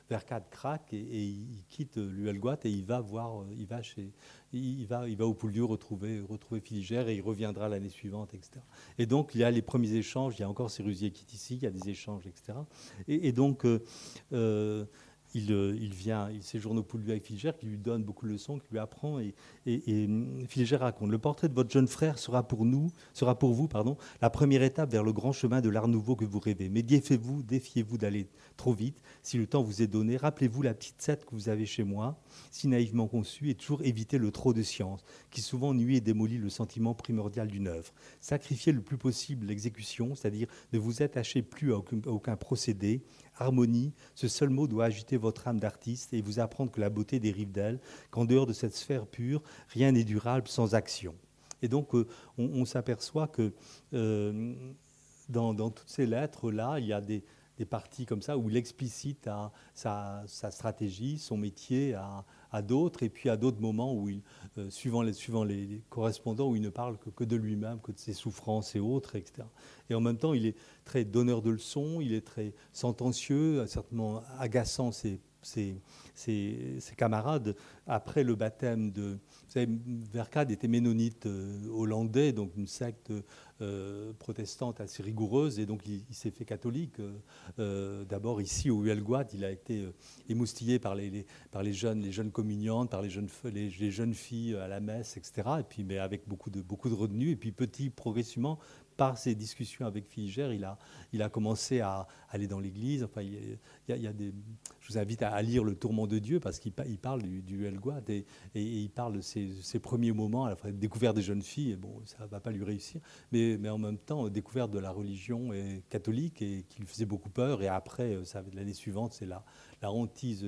Vercade craque et, il quitte l'Uelgoat et il va voir, il va chez, il va, il va au Poulieu retrouver, retrouver Filigère et il reviendra l'année suivante, etc. Et donc il y a les premiers échanges, il y a encore Sérusier qui est ici, il y a des échanges, etc. Et, donc il, il, vient, il séjourne au Poulieu avec Filigère, qui lui donne beaucoup de leçons, qui lui apprend. Et, et, hum, raconte Le portrait de votre jeune frère sera pour nous, sera pour vous, pardon, la première étape vers le grand chemin de l'art nouveau que vous rêvez. Mais défiez-vous, défiez-vous d'aller trop vite. Si le temps vous est donné, rappelez-vous la petite tête que vous avez chez moi, si naïvement conçue, et toujours éviter le trop de science, qui souvent nuit et démolit le sentiment primordial d'une œuvre. Sacrifiez le plus possible l'exécution, c'est-à-dire ne vous attachez plus à aucun procédé, harmonie, ce seul mot doit agiter votre âme d'artiste et vous apprendre que la beauté dérive d'elle, qu'en dehors de cette sphère pure, rien n'est durable sans action. Et donc, euh, on, s'aperçoit que euh, dans, toutes ces lettres-là, il y a des, parties comme ça où il explicite sa, stratégie, son métier à, d'autres, et puis à d'autres moments où il, euh, suivant, les, suivant les, correspondants, où il ne parle que, que de lui-même, que de ses souffrances et autres, etc. Et en même temps, il est très donneur de leçons, il est très sentencieux, certainement agaçant ses, camarades après le baptême de. Vous savez, Vercade était ménonite euh, hollandais, donc une secte euh, protestante assez rigoureuse, et donc il, s'est fait catholique. Euh, d'abord ici au Huelgoat, il a été émoustillé par les, par les jeunes, les jeunes communiantes, par les jeunes, les, jeunes filles à la messe, etc. Et puis, mais avec beaucoup de, beaucoup de retenue. Et puis petit, progressivement, par ses discussions avec Filigère, il a, il a commencé à aller dans l'église. Enfin, il y, a, des, vous invite à, lire Le Tourment de Dieu parce qu'il il parle du, du et, il parle de ses, premiers moments, à la fois découverte des jeunes filles. Bon, ça ne va pas lui réussir, mais, en même temps, découverte de la religion catholique et qui lui faisait beaucoup peur. Et après, l'année suivante, c'est la, la hantise,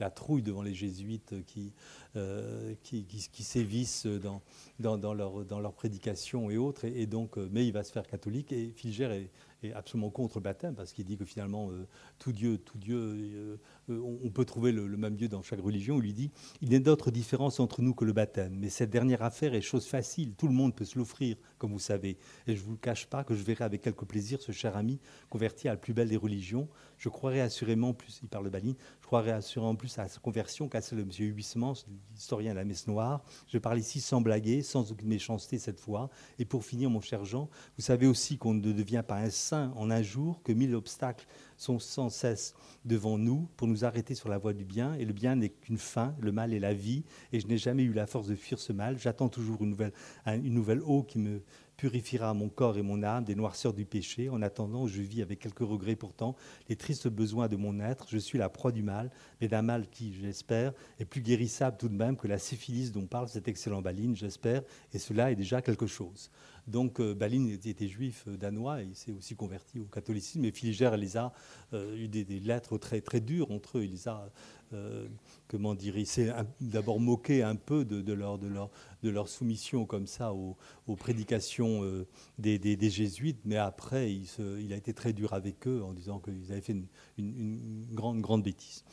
la trouille devant les jésuites qui, euh, qui, qui, sévissent dans, dans, dans, leur, dans leur prédication et autres. Et, donc, euh, mais il va se faire catholique. Et Filger est, absolument contre le baptême parce qu'il dit que finalement, euh, tout Dieu, tout Dieu on peut trouver le, même Dieu dans chaque religion. Il lui dit Il n'y a d'autre différence entre nous que le baptême. Mais cette dernière affaire est chose facile. Tout le monde peut se l'offrir, comme vous savez. Et je ne vous cache pas que je verrai avec quelque plaisir ce cher ami converti à la plus belle des religions. Je croirais assurément plus, il parle je croirais assurément plus à sa conversion qu'à celle de M. Huysmans, historien de la messe noire. Je parle ici sans blaguer, sans aucune méchanceté cette fois. Et pour finir, mon cher Jean, vous savez aussi qu'on ne devient pas un saint en un jour, que mille obstacles sont sans cesse devant nous pour nous arrêter sur la voie du bien. Et le bien n'est qu'une fin, le mal est la vie. Et je n'ai jamais eu la force de fuir ce mal. J'attends toujours une nouvelle, une nouvelle eau qui me purifiera mon corps et mon âme des noirceurs du péché. En attendant, je vis avec quelques regrets pourtant les tristes besoins de mon être. Je suis la proie du mal, mais d'un mal qui, j'espère, est plus guérissable tout de même que la syphilis dont parle cet excellent Baline, j'espère, et cela est déjà quelque chose. Donc euh, Baline était juif euh, danois et il s'est aussi converti au catholicisme. Et Filigère les a euh, eu des, lettres très, très dures entre eux. Il les a, comment dire, s'est d'abord moqué un peu de, leur, de, leur, de, leur, soumission comme ça aux, prédications des, des, jésuites, mais après il, a été très dur avec eux en disant qu'ils avaient fait une, une, grande, grande bêtise.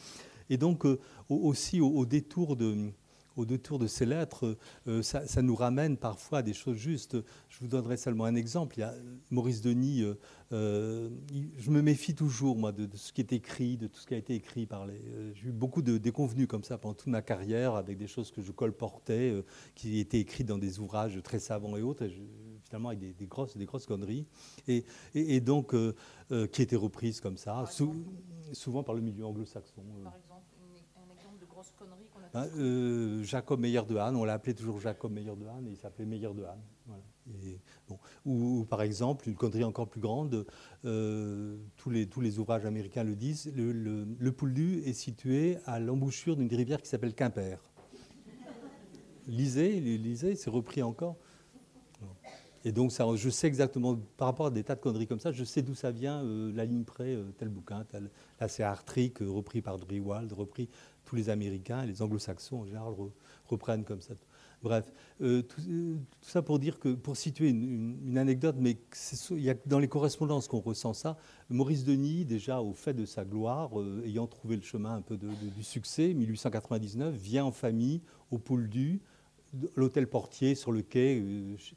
Et donc aussi au détour de au détour de ces lettres, euh, ça, nous ramène parfois à des choses justes. Je vous donnerai seulement un exemple. Il y a Maurice Denis, euh, euh, je me méfie toujours, moi, de, ce qui est écrit, de tout ce qui a été écrit par les. J'ai eu beaucoup de déconvenus comme ça pendant toute ma carrière, avec des choses que je colportais, qui étaient écrites dans des ouvrages très savants et autres, finalement avec des, grosses, des grosses conneries, et, et, donc qui étaient reprises comme ça, souvent par le milieu anglo-saxon. Ben, euh, Jacob Meyer de Han, on l'a appelé toujours Jacob Meyer de Han et il s'appelait Meyer de Han. ou, par exemple, une connerie encore plus grande, euh, tous, les, tous les ouvrages américains le disent, le, le, Pouldu est situé à l'embouchure d'une rivière qui s'appelle Quimper. lisez, lisez, c'est repris encore. Et donc, ça, je sais exactement, par rapport à des tas de conneries comme ça, je sais d'où ça vient, euh, la ligne près, tel bouquin, tel, là c'est Artrick, repris par Drewald, repris tous les Américains, les Anglo-Saxons en général reprennent comme ça. Bref, euh, euh, tout, ça pour dire que, pour situer une, anecdote, mais il y a dans les correspondances qu'on ressent ça. Maurice Denis, déjà au fait de sa gloire, euh, ayant trouvé le chemin un peu du succès, 1899, vient en famille au Pouldu, l'hôtel portier sur le quai,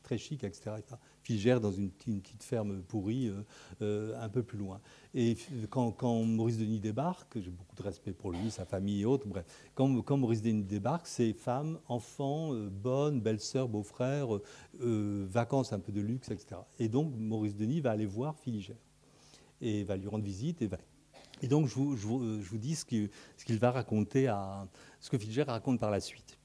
très chic, etc. Filigère dans une, petite ferme pourrie un peu plus loin. Et quand, Maurice Denis débarque, j'ai beaucoup de respect pour lui, sa famille et autres, bref, quand, Maurice Denis débarque, c'est femmes, enfants, euh, bonnes, belles-sœurs, beaux-frères, euh, vacances un peu de luxe, etc. Et donc Maurice Denis va aller voir Filigère et va lui rendre visite et va et donc, je vous, je dis ce qu'il va raconter, à, ce que Filigère raconte par la suite.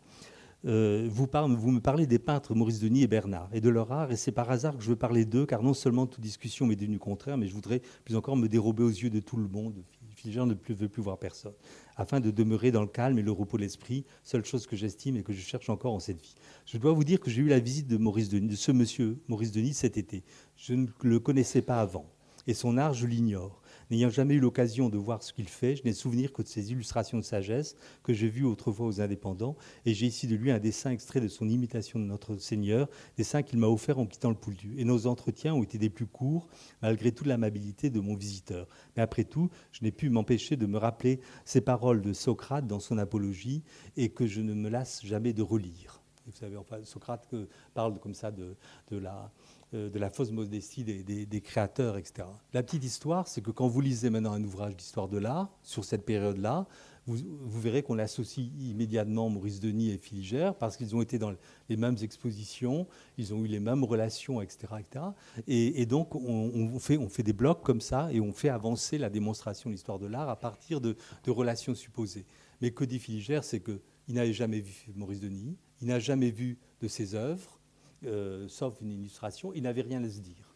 Euh, vous, me parlez des peintres Maurice Denis et Bernard et de leur art, et c'est par hasard que je veux parler d'eux, car non seulement toute discussion m'est devenue contraire, mais je voudrais plus encore me dérober aux yeux de tout le monde. Filigère ne veut plus voir personne, afin de demeurer dans le calme et le repos de l'esprit, seule chose que j'estime et que je cherche encore en cette vie. Je dois vous dire que j'ai eu la visite de Maurice Denis, de ce monsieur Maurice Denis cet été. Je ne le connaissais pas avant, et son art, je l'ignore. N'ayant jamais eu l'occasion de voir ce qu'il fait, je n'ai souvenir que de ses illustrations de sagesse que j'ai vues autrefois aux indépendants. Et j'ai ici de lui un dessin extrait de son imitation de notre Seigneur, dessin qu'il m'a offert en quittant le Pouldu. Et nos entretiens ont été des plus courts, malgré toute l'amabilité de mon visiteur. Mais après tout, je n'ai pu m'empêcher de me rappeler ces paroles de Socrate dans son apologie et que je ne me lasse jamais de relire. Vous savez, enfin, Socrate parle comme ça de, de la de la fausse modestie des, créateurs, etc. La petite histoire, c'est que quand vous lisez maintenant un ouvrage d'histoire de l'art sur cette période-là, vous, verrez qu'on associe immédiatement Maurice Denis et Filigère parce qu'ils ont été dans les mêmes expositions, ils ont eu les mêmes relations, etc. etc. Et, donc, on, fait, on fait des blocs comme ça et on fait avancer la démonstration de l'histoire de l'art à partir de, de relations supposées. Mais que dit Filigère, c'est qu'il n'avait jamais vu Maurice Denis, il n'a jamais vu de ses œuvres, euh, sauf une illustration, il n'avait rien à se dire.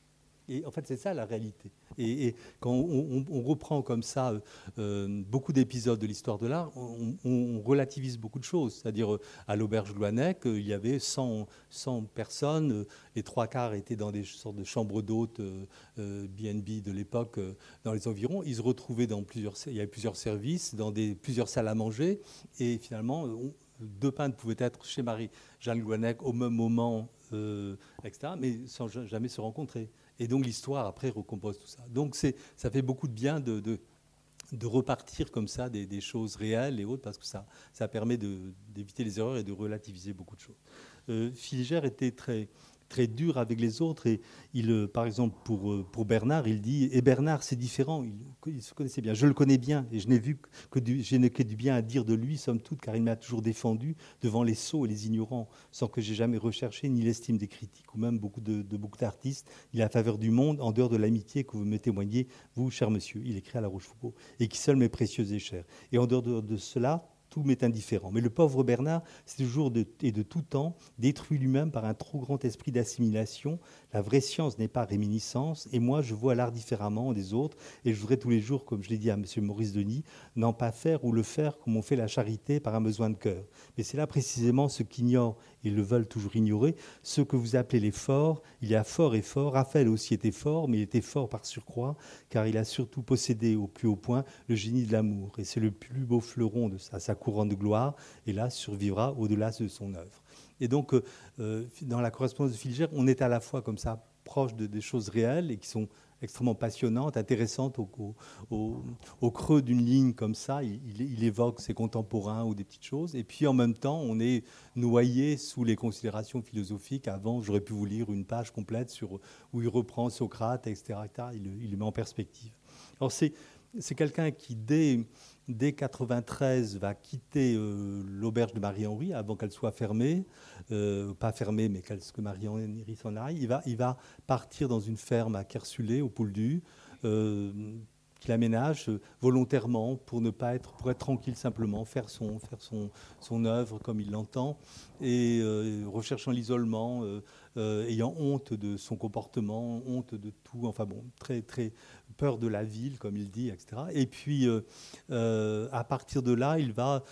Et en fait, c'est ça la réalité. Et, quand on, reprend comme ça euh, euh, beaucoup d'épisodes de l'histoire de l'art, on, relativise beaucoup de choses. C'est-à-dire, à l'auberge Loanec, il y avait 100, 100, personnes, les trois quarts étaient dans des sortes de chambres d'hôtes BNB de l'époque, dans les environs. Ils se retrouvaient dans plusieurs, il y avait plusieurs services, dans des, plusieurs salles à manger, et finalement, deux peintres pouvaient être chez Marie-Jeanne Loanec au même moment etc., mais sans jamais se rencontrer. Et donc l'histoire, après, recompose tout ça. Donc ça fait beaucoup de bien de, de, repartir comme ça des, choses réelles et autres, parce que ça, ça permet d'éviter les erreurs et de relativiser beaucoup de choses. Euh, était très très dur avec les autres. Et il, euh, par exemple, pour, euh, pour Bernard, il dit Et Bernard, c'est différent. Il, se connaissait bien. Je le connais bien et je n'ai vu que du, du bien à dire de lui, somme toute, car il m'a toujours défendu devant les sots et les ignorants, sans que j'ai jamais recherché ni l'estime des critiques ou même beaucoup de, beaucoup d'artistes. Il est à faveur du monde, en dehors de l'amitié que vous me témoignez, vous, cher monsieur. Il écrit à La Rochefoucauld, et qui seul m'est précieux et cher. Et en dehors de cela, tout m'est indifférent. Mais le pauvre Bernard, c'est toujours de, et de tout temps détruit lui-même par un trop grand esprit d'assimilation. La vraie science n'est pas réminiscence, et moi je vois l'art différemment des autres, et je voudrais tous les jours, comme je l'ai dit à M. Maurice Denis, n'en pas faire ou le faire comme on fait la charité par un besoin de cœur. Mais c'est là précisément ce qu'ignorent ils le veulent toujours ignorer. Ce que vous appelez les forts, il y a fort et fort. Raphaël aussi était fort, mais il était fort par surcroît, car il a surtout possédé au plus haut point le génie de l'amour. Et c'est le plus beau fleuron de sa, sa couronne de gloire, et là survivra au-delà de son œuvre. Et donc, euh, euh, dans la correspondance de Filigère, on est à la fois comme ça proche de, des choses réelles et qui sont extrêmement passionnante, intéressante au, creux d'une ligne comme ça. Il, évoque ses contemporains ou des petites choses. Et puis en même temps, on est noyé sous les considérations philosophiques. Avant, j'aurais pu vous lire une page complète sur, où il reprend Socrate, etc. Il, il le met en perspective. Alors c'est quelqu'un qui, dès dès 93, va quitter euh, l'auberge de Marie-Henri avant qu'elle soit fermée, euh, pas fermée, mais que Marie-Henri s'en aille. Il va, partir dans une ferme à Kersulé, au Pouldu, euh, qu'il aménage volontairement pour ne pas être, pour être tranquille simplement, faire son, faire son œuvre comme il l'entend, et recherchant l'isolement, ayant honte de son comportement, honte de tout, enfin bon, très, très peur de la ville, comme il dit, etc. Et puis, à partir de là, il va,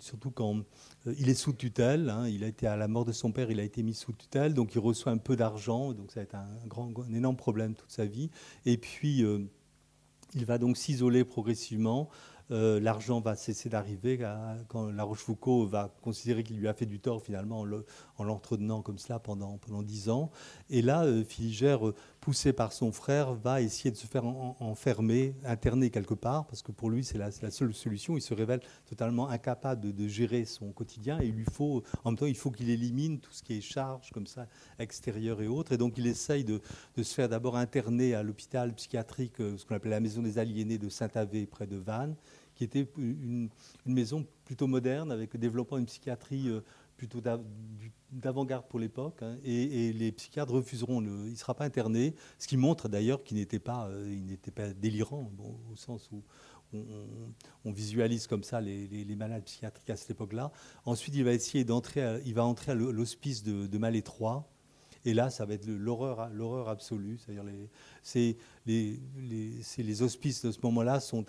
surtout quand euh, il est sous tutelle. Hein. il a été à la mort de son père, il a été mis sous tutelle, donc il reçoit un peu d'argent. Donc ça va être un, grand, un énorme problème toute sa vie. Et puis euh, il va donc s'isoler progressivement. Euh, l'argent va cesser d'arriver quand La Rochefoucauld va considérer qu'il lui a fait du tort finalement en l'entretenant comme cela pendant pendant dix ans. Et là, Filigère poussé par son frère, va essayer de se faire enfermer, interner quelque part, parce que pour lui, c'est la, seule solution. Il se révèle totalement incapable de, gérer son quotidien et il lui faut, en même temps, il faut qu'il élimine tout ce qui est charge, comme ça, extérieure et autres. Et donc, il essaye de, se faire d'abord interner à l'hôpital psychiatrique, euh, ce qu'on appelle la maison des aliénés de Saint-Avé, près de Vannes, qui était une, maison plutôt moderne, avec développant une psychiatrie euh, plutôt d'avant-garde pour l'époque, hein, et, les psychiatres refuseront, il ne sera pas interné, ce qui montre d'ailleurs qu'il n'était pas, euh, il pas délirant, au sens où on, visualise comme ça les, malades psychiatriques à cette époque-là. Ensuite, il va essayer d'entrer, il va entrer à l'hospice de, de Malétroit, et là, ça va être l'horreur, absolue. C'est-à-dire les, les, les, hospices de ce moment-là sont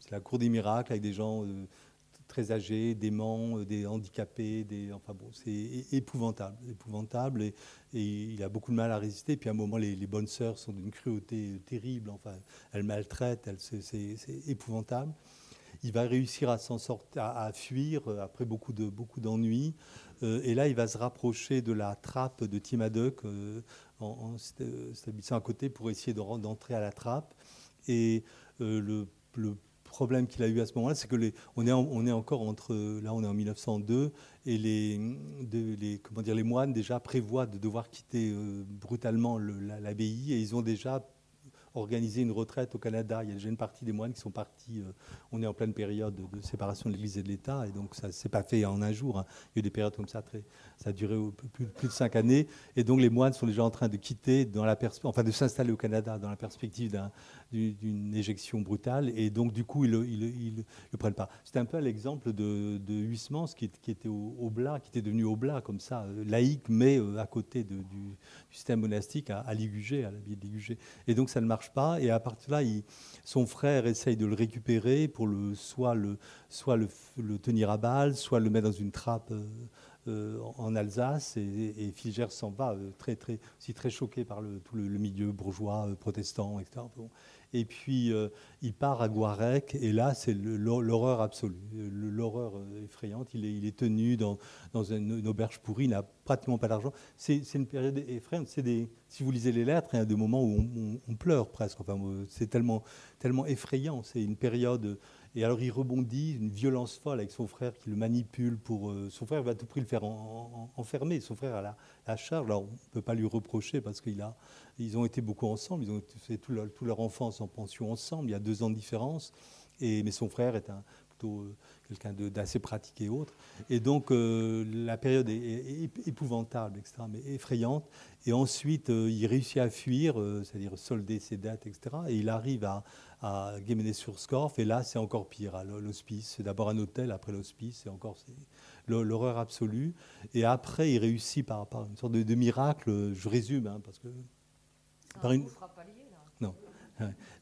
c'est la cour des miracles avec des gens euh, très âgés, déments, euh, des handicapés, des, enfin c'est épouvantable, épouvantable, et, il a beaucoup de mal à résister. Puis à un moment, les, bonnes sœurs sont d'une cruauté terrible, enfin, elles maltraitent, c'est épouvantable. Il va réussir à s'en sortir, à, fuir euh, après beaucoup de beaucoup d'ennuis, euh, et là, il va se rapprocher de la trappe de Timaduc en, en s'établissant à côté pour essayer d'entrer à la trappe. Et le, problème qu'il a eu à ce moment-là, c'est que on, est on est encore entre, là on est en 1902, et les, les, comment dire, les moines déjà prévoient de devoir quitter euh, brutalement l'abbaye, et ils ont déjà organisé une retraite au Canada. Il y a déjà une partie des moines qui sont partis. Euh, on est en pleine période de, séparation de l'Église et de l'État, et donc ça ne s'est pas fait en un jour. Hein. Il y a eu des périodes comme ça, très, ça a duré plus, de cinq années, et donc les moines sont déjà en train de quitter, dans la enfin de s'installer au Canada dans la perspective d'un d'une éjection brutale, et donc du coup, ils ne le, prennent pas. C'était un peu l'exemple de, de Huysmans, qui, était au, au, Blas, qui était devenu au Blas, comme ça, euh, laïque, mais euh, à côté du, système monastique, à, à Ligugé, à la ville de Ligugé. Et donc ça ne marche et à partir de là, son frère essaye de le récupérer pour le, soit, le, tenir à balle, soit le mettre dans une trappe. Euh, euh, en Alsace et, et Filigère s'en va euh, très, très, aussi très choqué par tout le, milieu bourgeois, protestant, etc. Et puis, euh, il part à Guarec, et là, c'est l'horreur absolue, l'horreur euh, effrayante. Il est, tenu dans, une, auberge pourrie, il n'a pratiquement pas d'argent. C'est une période effrayante. Si vous lisez les lettres, il y a des moments où on, pleure presque. Enfin, c'est tellement, tellement effrayant. C'est une période et alors il rebondit, une violence folle avec son frère qui le manipule pour. Euh, son frère va à tout prix le faire enfermer. Son frère a la, charge. Alors on ne peut pas lui reprocher parce qu'ils ont été beaucoup ensemble. Ils ont fait toute leur, enfance en pension ensemble. Il y a deux ans de différence. Mais son frère est un, plutôt euh, quelqu'un d'assez pratique et autre. Et donc euh, la période est, épouvantable, etc., mais effrayante. Et ensuite, il réussit à fuir, c'est-à-dire solder ses dettes, etc. Et il arrive à, à Guéméné-sur-Scorff. Et là, c'est encore pire, à l'hospice. C'est d'abord un hôtel, après l'hospice. C'est encore l'horreur absolue. Et après, il réussit par, par une sorte de, miracle. Je résume, hein, parce que. par une...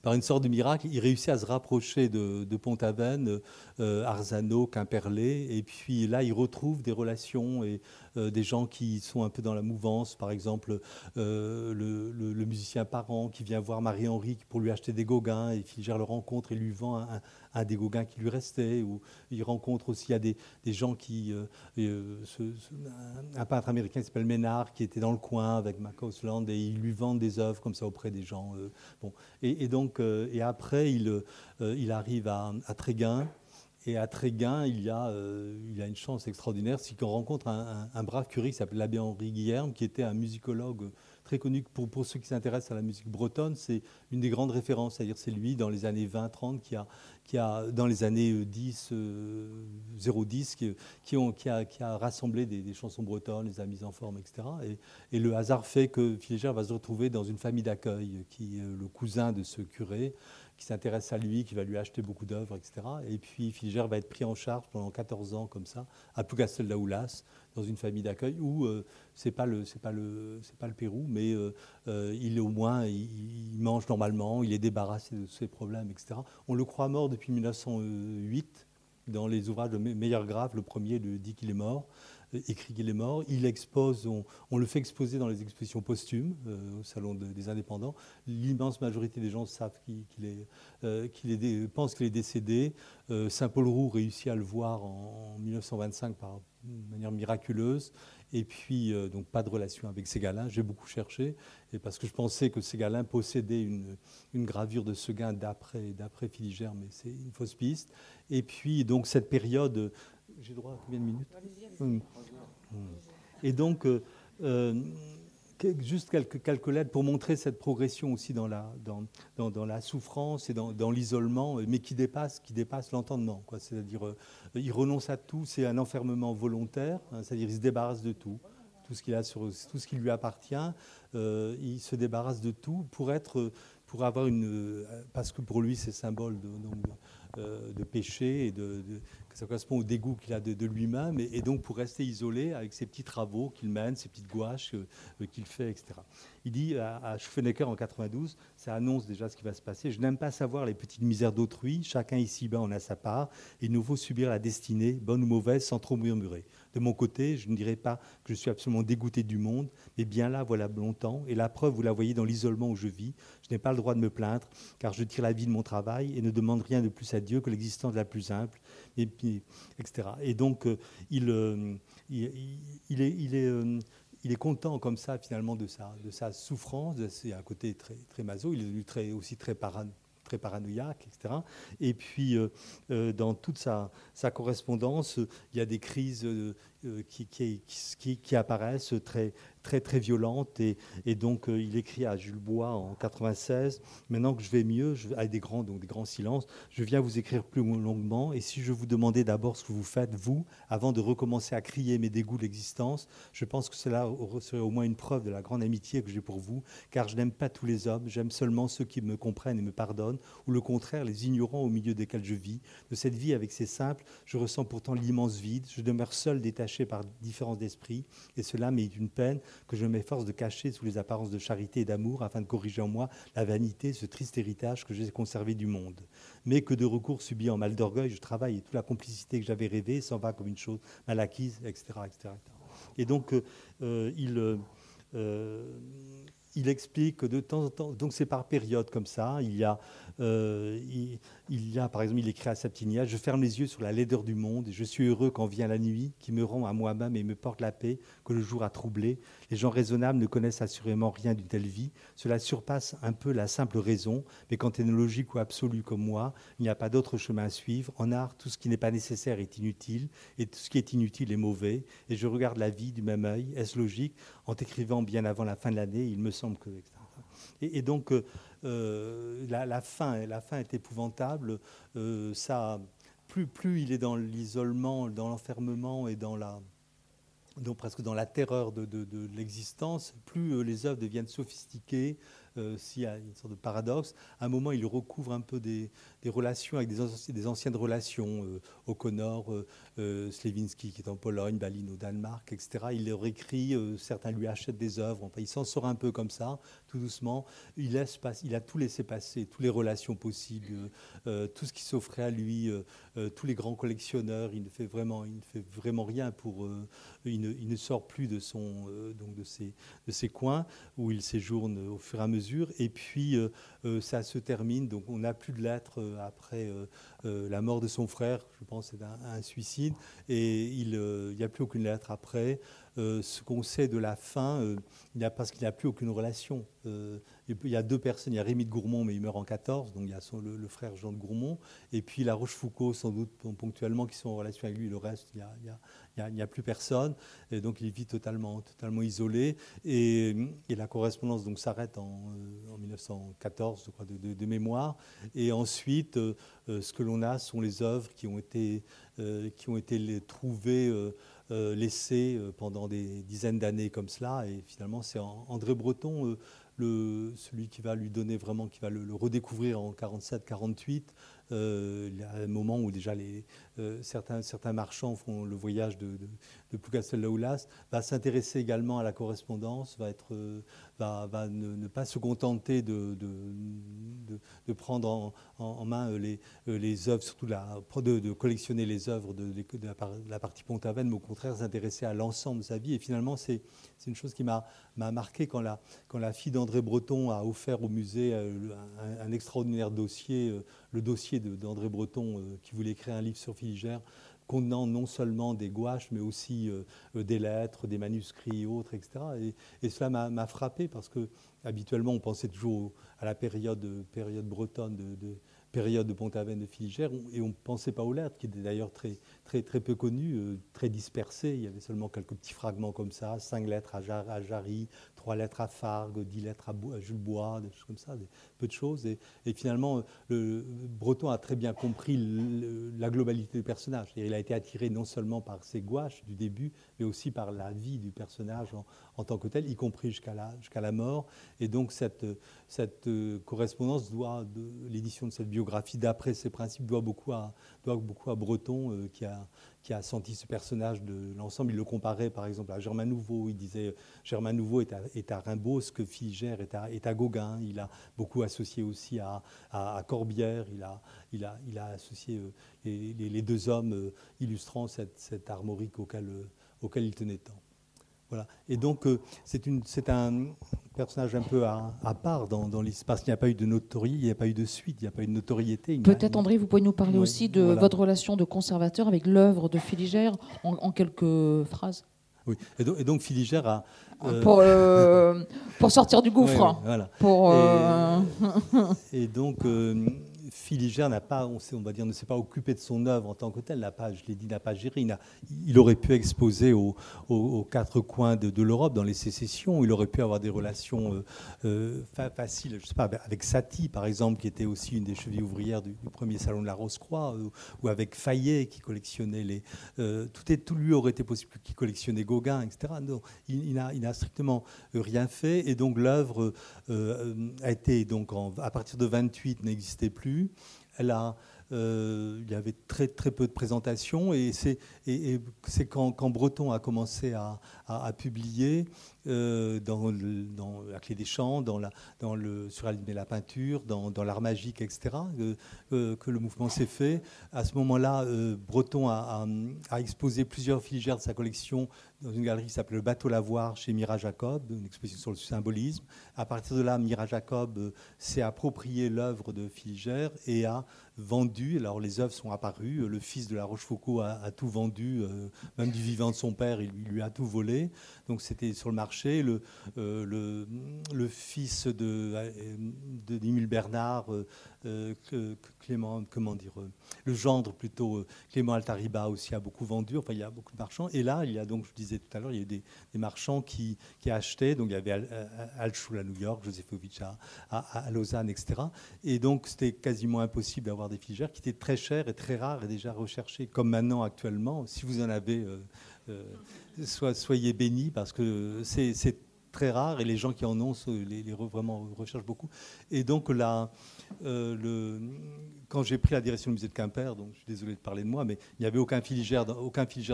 Par une sorte de miracle, il réussit à se rapprocher de, Pont-Aven, euh, Arzano, Quimperlé, et puis là, il retrouve des relations et euh, des gens qui sont un peu dans la mouvance, par exemple euh, le, musicien parent qui vient voir Marie-Henri pour lui acheter des Gauguins, et qui gère le rencontre et lui vend un, des Gauguins qui lui restait, ou il rencontre aussi il des, des gens qui... un peintre américain qui s'appelle Ménard, qui était dans le coin avec Macausland, et il lui vend des œuvres comme ça auprès des gens. bon. et, donc, et après, il, il arrive à, à Tréguin. Et à Tréguin, il y a, euh, il a une chance extraordinaire, c'est qu'on rencontre un, brave curé qui s'appelle l'abbé Henri Guillerme, qui était un musicologue très connu pour, pour ceux qui s'intéressent à la musique bretonne. C'est une des grandes références, c'est-à-dire c'est lui, dans les années 20-30, qui a, qui a, dans les années 10, 010, qui, qui, qui, a, rassemblé des, chansons bretonnes, les a mises en forme, etc. Et, le hasard fait que Filigère va se retrouver dans une famille d'accueil, qui est le cousin de ce curé, qui s'intéresse à lui, qui va lui acheter beaucoup d'œuvres, etc. Et puis Filigère va être pris en charge pendant 14 ans comme ça, à Plougastel-Daoulas, dans une famille d'accueil où euh, c'est pas le c'est pas le c'est pas le Pérou, mais euh, euh, il est au moins il, mange normalement, il est débarrassé de ses problèmes, etc. On le croit mort depuis 1908 dans les ouvrages de Meilleur Grave. Le premier le dit qu'il est mort écrit qu'il est mort. Il expose, on, le fait exposer dans les expositions posthumes au Salon des Indépendants. L'immense majorité des gens savent qu'il est, euh, est, pensent qu'il est décédé. Saint-Paul Roux réussit à le voir en, 1925 par manière miraculeuse. Et puis, donc, pas de relation avec Ségalin. J'ai beaucoup cherché, et parce que je pensais que Ségalin possédait une, une gravure de Seguin d'après, d'après Filigère, mais c'est une fausse piste. Et puis, donc, cette période j'ai droit à combien de minutes? Hum. Et donc, euh, euh, juste quelques, quelques lettres pour montrer cette progression aussi dans la, dans, dans, la souffrance et dans, l'isolement, mais qui dépasse, qui dépasse l'entendement. C'est-à-dire, euh, il renonce à tout, c'est un enfermement volontaire, hein, c'est-à-dire il se débarrasse de tout. Tout ce, qu'il a sur, tout ce qui lui appartient, il se débarrasse de tout pour être, pour avoir une, parce que pour lui c'est symbole de, de péché et de, ça correspond au dégoût qu'il a de, lui-même, et, donc pour rester isolé avec ses petits travaux qu'il mène, ses petites gouaches euh, euh, qu'il fait, etc. Il dit à, à en 92, ça annonce déjà ce qui va se passer, je n'aime pas savoir les petites misères d'autrui, chacun ici-bas en a sa part, il nous faut subir la destinée, bonne ou mauvaise, sans trop murmurer. De mon côté, je ne dirais pas que je suis absolument dégoûté du monde, mais bien là, voilà longtemps, et la preuve, vous la voyez dans l'isolement où je vis, je n'ai pas le droit de me plaindre, car je tire la vie de mon travail et ne demande rien de plus à Dieu que l'existence la plus simple, etc. Et donc, euh, il, euh, il, est, il, est, euh, il est content comme ça, finalement, de sa, de sa souffrance. C'est un côté très, très maso. Il est très, aussi très très paranoïaque, etc. Et puis, dans toute sa, sa, correspondance, il y a des crises qui, qui, apparaissent très, très très violente et, et donc euh, il écrit à Jules Bois en 96 maintenant que je vais mieux je, avec des grands donc des grands silences je viens vous écrire plus longuement. Et si je vous demandais d'abord ce que vous faites vous avant de recommencer à crier mes dégoûts de l'existence je pense que cela serait au moins une preuve de la grande amitié que j'ai pour vous car je n'aime pas tous les hommes. J'aime seulement ceux qui me comprennent et me pardonnent ou le contraire les ignorants au milieu desquels je vis. De cette vie avec ses simples je ressens pourtant l'immense vide. Je demeure seul détaché par différence d'esprit et cela m'est une peine que je m'efforce de cacher sous les apparences de charité et d'amour afin de corriger en moi la vanité, ce triste héritage que j'ai conservé du monde. Mais que de recours subis en mal d'orgueil, je travaille et toute la complicité que j'avais rêvée s'en va comme une chose mal acquise, etc. etc., Et donc, euh, il, euh, il explique que de temps en temps, donc c'est par période comme ça, il y a euh, il, y a, par exemple, il écrit à Septinia Je ferme les yeux sur la laideur du monde et je suis heureux quand vient la nuit qui me rend à moi-même et me porte la paix que le jour a troublé. Les gens raisonnables ne connaissent assurément rien d'une telle vie. Cela surpasse un peu la simple raison, mais quand on est logique ou absolu comme moi, il n'y a pas d'autre chemin à suivre. En art, tout ce qui n'est pas nécessaire est inutile et tout ce qui est inutile est mauvais. Et je regarde la vie du même œil. Est-ce logique? En t'écrivant bien avant la fin de l'année, il me semble que. Et, donc. Euh, euh, la, fin, la fin est épouvantable. Euh, ça, plus, il est dans l'isolement, dans l'enfermement et dans la, donc presque dans la terreur de, de l'existence, plus les œuvres deviennent sophistiquées, euh, s'il y a une sorte de paradoxe. À un moment, il recouvre un peu des, relations avec des, anciennes relations, euh, O'Connor, euh, euh, qui est en Pologne, Balin au Danemark, etc. Il leur écrit, certains lui achètent des œuvres, enfin, il s'en sort un peu comme ça, tout doucement. Il, laisse il a tout laissé passer, toutes les relations possibles, tout ce qui s'offrait à lui, tous les grands collectionneurs. Il ne fait vraiment, il ne fait vraiment rien pour. Il ne, il, ne, sort plus de, son, donc de, ses, de ses coins où il séjourne au fur et à mesure et puis, euh, euh, ça se termine. Donc, on n'a plus de lettres euh, après la mort de son frère. Je pense c'est un, suicide. Et il n'y a plus aucune lettre après. Ce qu'on sait de la fin, a, parce qu'il n'y a plus aucune relation. il y a deux personnes, il y a Rémy de Gourmont, mais il meurt en 14, donc il y a le, frère Jean de Gourmont, et puis La Rochefoucauld, sans doute ponctuellement, qui sont en relation avec lui. Le reste, il n'y a, plus personne, et donc il vit totalement, totalement isolé. Et, la correspondance s'arrête en, 1914, je crois, de, mémoire. Et ensuite, euh, euh, ce que l'on a sont les œuvres euh, qui ont été trouvées, laissées pendant des dizaines d'années comme cela. Et finalement, c'est André Breton. Le, celui qui va lui donner vraiment, qui va le, redécouvrir en 47-48, euh, un moment où déjà les, euh, certains, certains marchands font le voyage de, de, de va s'intéresser également à la correspondance, va, être, euh, va, ne, pas se contenter de, prendre en, main les, les œuvres, surtout de, collectionner les œuvres de, la, partie Pont-Aven, mais au contraire s'intéresser à l'ensemble de sa vie. Et finalement, c'est une chose qui m'a marqué quand la, fille d'André Breton a offert au musée un, un extraordinaire dossier, le dossier d'André Breton euh, qui voulait écrire un livre sur Filigère contenant non seulement des gouaches, mais aussi euh, des lettres, des manuscrits et autres, etc. Et, cela m'a frappé parce que habituellement, on pensait toujours à la période, période bretonne de période de Pont-Aven de Filigère, et on ne pensait pas aux lettres, qui étaient d'ailleurs très, très, très peu connues, euh, très dispersées. Il y avait seulement quelques petits fragments comme ça, cinq lettres à, Jarry, trois lettres à Fargue, dix lettres à, Jules Bois, des choses comme ça, peu de choses. Et, finalement, le, Breton a très bien compris la globalité du personnage. il a été attiré non seulement par ses gouaches du début, mais aussi par la vie du personnage en, tant que tel, y compris jusqu'à la, jusqu'à la mort. Et donc cette, cette euh, correspondance doit, l'édition de cette biographie, biographie d'après ces principes doit beaucoup à, doit beaucoup à Breton, euh, qui, a, qui a senti ce personnage de l'ensemble. Il le comparait par exemple à Germain Nouveau. Il disait Germain Nouveau est à, Rimbaud ce que Filigère est à, est Gauguin. Il a beaucoup associé aussi à, à, Corbière. Il a, il a, il a associé euh, les, deux hommes euh, illustrant cette, cette armorique auquel, auquel il tenait tant. Voilà. Et donc, c'est un personnage un peu à, part dans, dans l'histoire, parce qu'il n'y a pas eu de notoriété, il n'y a pas eu de suite, il n'y a pas eu de notoriété. Peut-être, André, vous pouvez nous parler aussi de votre relation de conservateur avec l'œuvre de Filigère en, quelques phrases Oui, et donc, et donc Filigère a. Euh, pour, euh, pour sortir du gouffre. voilà. Pour, euh, et, donc. Filigère n'a pas, on, sait, on, va dire, ne s'est pas occupé de son œuvre en tant que telle, n'a pas, je l'ai dit, n'a pas géré. Il, il, aurait pu exposer aux, quatre coins de, l'Europe, dans les sécessions. Il aurait pu avoir des relations euh, euh, faciles, je sais pas, avec Satie, par exemple, qui était aussi une des chevilles ouvrières du, premier salon de la Rose-Croix, euh, ou avec Fayet, qui collectionnait les. tout, lui aurait été possible, qui collectionnait Gauguin, etc. Non, il, il n'a strictement rien fait, et donc l'œuvre a été, donc, à partir de 28, n'existait plus. Elle a, euh, il y avait très, très peu de présentations et c'est, et, quand, Breton a commencé à, publier euh, dans, La Clé des Champs, dans la, dans le, sur la peinture, dans, l'art magique, etc., euh, que le mouvement s'est fait. À ce moment-là, Breton a, exposé plusieurs filigères de sa collection dans une galerie qui s'appelle Le Bateau Lavoir chez Mira Jacob, une exposition sur le symbolisme. À partir de là, Mira Jacob s'est approprié l'œuvre de Filigère et a vendu. Alors les œuvres sont apparues. Le fils de la Rochefoucauld a tout vendu, même du vivant de son père, il lui a tout volé. Donc c'était sur le marché. Le, euh, le, fils de, de Bernard, euh, euh, Clément, comment dire, le gendre plutôt, Clément Altariba aussi a beaucoup vendu. Enfin, il y a beaucoup de marchands. Et là, il y a donc, je disais tout à l'heure, il y a eu des, marchands qui, achetaient. Donc il y avait Al, à New York, Josephovitch à, à, Lausanne, etc. Et donc c'était quasiment impossible d'avoir des filigères qui étaient très chères et très rares et déjà recherchées, comme maintenant actuellement. Si vous en avez soyez bénis parce que c'est très rare et les gens qui en ont les, vraiment recherchent beaucoup. Et donc là, euh, quand j'ai pris la direction du musée de Quimper, donc je suis désolé de parler de moi, mais il n'y avait aucun filigère, dans,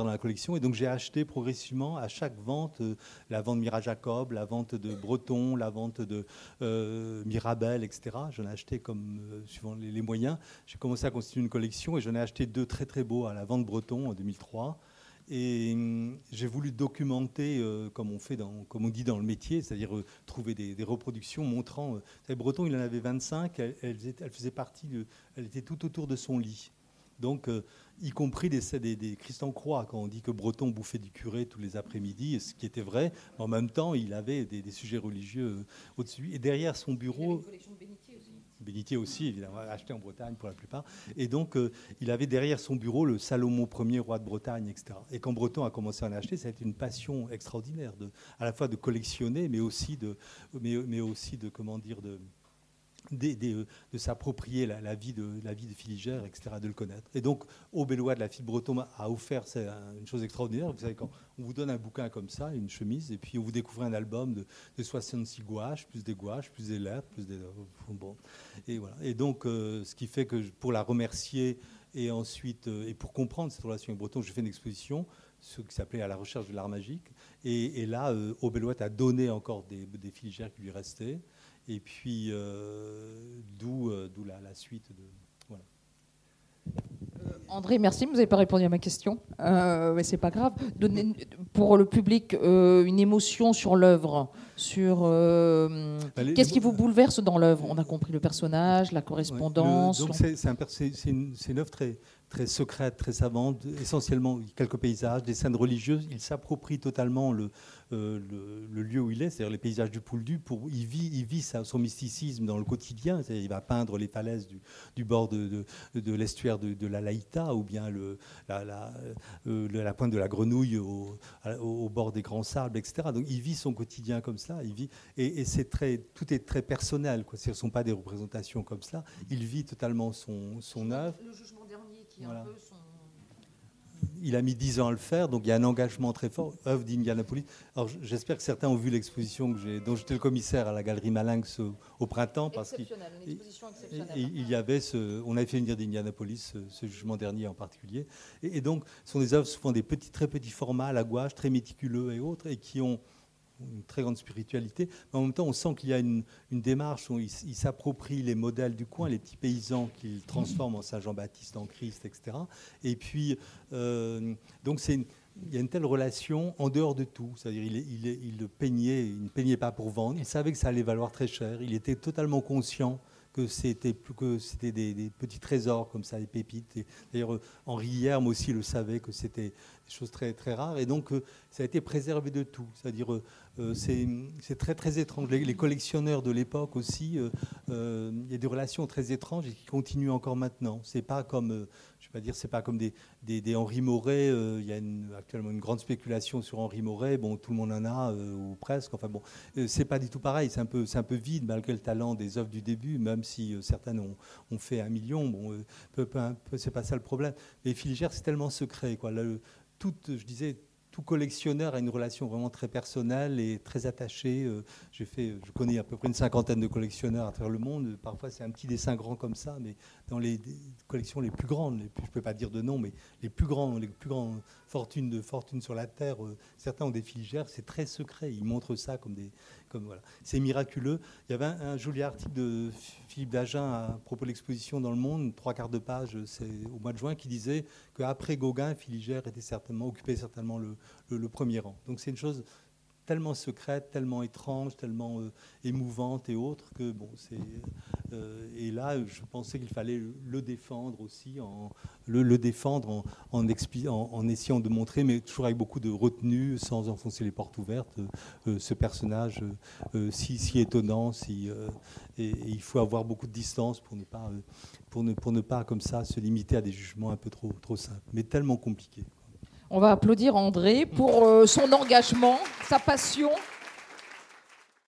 la collection, et donc j'ai acheté progressivement à chaque vente, euh, la vente Mira Jacob, la vente de Breton, la vente de euh, Mirabel, etc. J'en ai acheté comme suivant les, les moyens. J'ai commencé à constituer une collection et j'en ai acheté deux très très beaux à la vente Breton en 2003. Et hum, j'ai voulu documenter, euh, comme on fait, dans, comme on dit dans le métier, c'est-à-dire euh, trouver des, reproductions montrant. Euh, Breton, il en avait 25, elle, elle, faisait partie, de, elle était tout autour de son lit. Donc y compris des, des, des Christian Croix, quand on dit que Breton bouffait du curé tous les après-midi, ce qui était vrai. En même temps, il avait des, sujets religieux euh, au-dessus. Et derrière son bureau. Bénitier aussi, évidemment, acheté en Bretagne pour la plupart. Et donc, euh, il avait derrière son bureau le Salomon Ier, roi de Bretagne, etc. Et quand Breton a commencé à en acheter, ça a été une passion extraordinaire, à la fois de collectionner, mais aussi de, mais, mais aussi de comment dire, de, de, s'approprier la, vie de, la vie de Filigère, etc., de le connaître. Et donc, au Bellois de la fille Breton a offert c'est une chose extraordinaire. Vous savez, quand on vous donne un bouquin comme ça, une chemise, et puis on vous découvre un album de, 66 gouaches, plus des gouaches, plus des lettres, plus des. Bon. Et, voilà. et donc, euh, ce qui fait que pour la remercier et ensuite, euh, et pour comprendre cette relation avec Breton, j'ai fait une exposition ce qui s'appelait À la recherche de l'art magique. Et, là, euh, a donné encore des, des filigères qui lui restaient. Et puis, euh, d'où euh, la, la, suite de. Voilà. Euh, André, merci, vous n'avez pas répondu à ma question, euh, mais c'est pas grave. Donner pour le public une émotion sur l'œuvre, sur bah, qu'est-ce qui vous bouleverse dans l'œuvre? On a compris le personnage, la correspondance. donc c'est une, une, œuvre très très secrète, très savante, essentiellement quelques paysages, des scènes religieuses. Il s'approprie totalement le, euh, le, lieu où il est, c'est-à-dire les paysages du Pouldu. Pour, il vit, il vit son mysticisme dans le quotidien. Il va peindre les falaises du, bord de, de, l'estuaire de, la Laïta ou bien le, la, la, euh, la, pointe de la Grenouille au, au, bord des grands sables, etc. Donc il vit son quotidien comme ça. Il vit, et, c'est très, tout est très personnel. Ce ne sont pas des représentations comme ça. Il vit totalement son, son œuvre. Le jugement qui est un peu son il a mis 10 ans à le faire, donc il y a un engagement très fort. œuvre d'Indianapolis. Alors j'espère que certains ont vu l'exposition dont j'étais le commissaire à la galerie Malinx au, printemps. Parce qu'il une exposition exceptionnelle. il y avait ce, on avait fait venir d'Indianapolis, ce, jugement dernier en particulier. Et, et, donc, ce sont des œuvres souvent des petits, très petits formats à la gouache, très méticuleux et autres, et qui ont une très grande spiritualité, mais en même temps, on sent qu'il y a une, démarche où il, s'approprie les modèles du coin, les petits paysans qu'il transforme en Saint-Jean-Baptiste, en Christ, etc. Et puis, euh, donc, c'est il y a une telle relation en dehors de tout. C'est-à-dire, il, il, peignait, il ne peignait pas pour vendre. Il savait que ça allait valoir très cher. Il était totalement conscient que c'était que c'était des, petits trésors comme ça, des pépites. D'ailleurs, Henri Hierme aussi le savait que c'était des choses très très rares. Et donc, euh, ça a été préservé de tout. C'est-à-dire, euh, euh, c'est très très étrange. Les, collectionneurs de l'époque aussi, il y a des relations très étranges et qui continuent encore maintenant. C'est pas comme, pas dire, c'est pas comme des, Henri Moret. il y a actuellement une grande spéculation sur Henri Moret. Bon, tout le monde en a ou presque. Enfin bon, c'est pas du tout pareil. C'est un peu, vide malgré le talent des œuvres du début, même si certaines ont, fait un million. Bon, peu, c'est pas ça le problème. Mais Filigère, c'est tellement secret, tout, je disais tout collectionneur a une relation vraiment très personnelle et très attachée. Euh, je connais à peu près une cinquantaine de collectionneurs à travers le monde. Parfois, c'est un petit dessin grand comme ça, mais dans les collections les plus grandes, je ne peux pas dire de nom, mais les plus grands, les plus grandes fortunes de fortune sur la terre, euh, certains ont des filigères. C'est très secret. Ils montrent ça comme des, voilà. C'est miraculeux. Il y avait un, joli article de Philippe Dagen à propos de l'exposition dans Le Monde, trois quarts de page, c'est au mois de juin, qui disait qu'après Gauguin, Filigère était certainement occupé certainement le premier rang. Donc c'est une chose tellement secrète, tellement étrange, tellement euh, émouvante et autre que bon, c'est euh, et là je pensais qu'il fallait le défendre aussi, en, le, défendre en, en, en, essayant de montrer, mais toujours avec beaucoup de retenue, sans enfoncer les portes ouvertes, euh, ce personnage si, étonnant, si et, et, il faut avoir beaucoup de distance pour ne pas pour ne, pour ne pas comme ça se limiter à des jugements un peu trop trop simples, mais tellement compliqués. On va applaudir André pour euh, son engagement, sa passion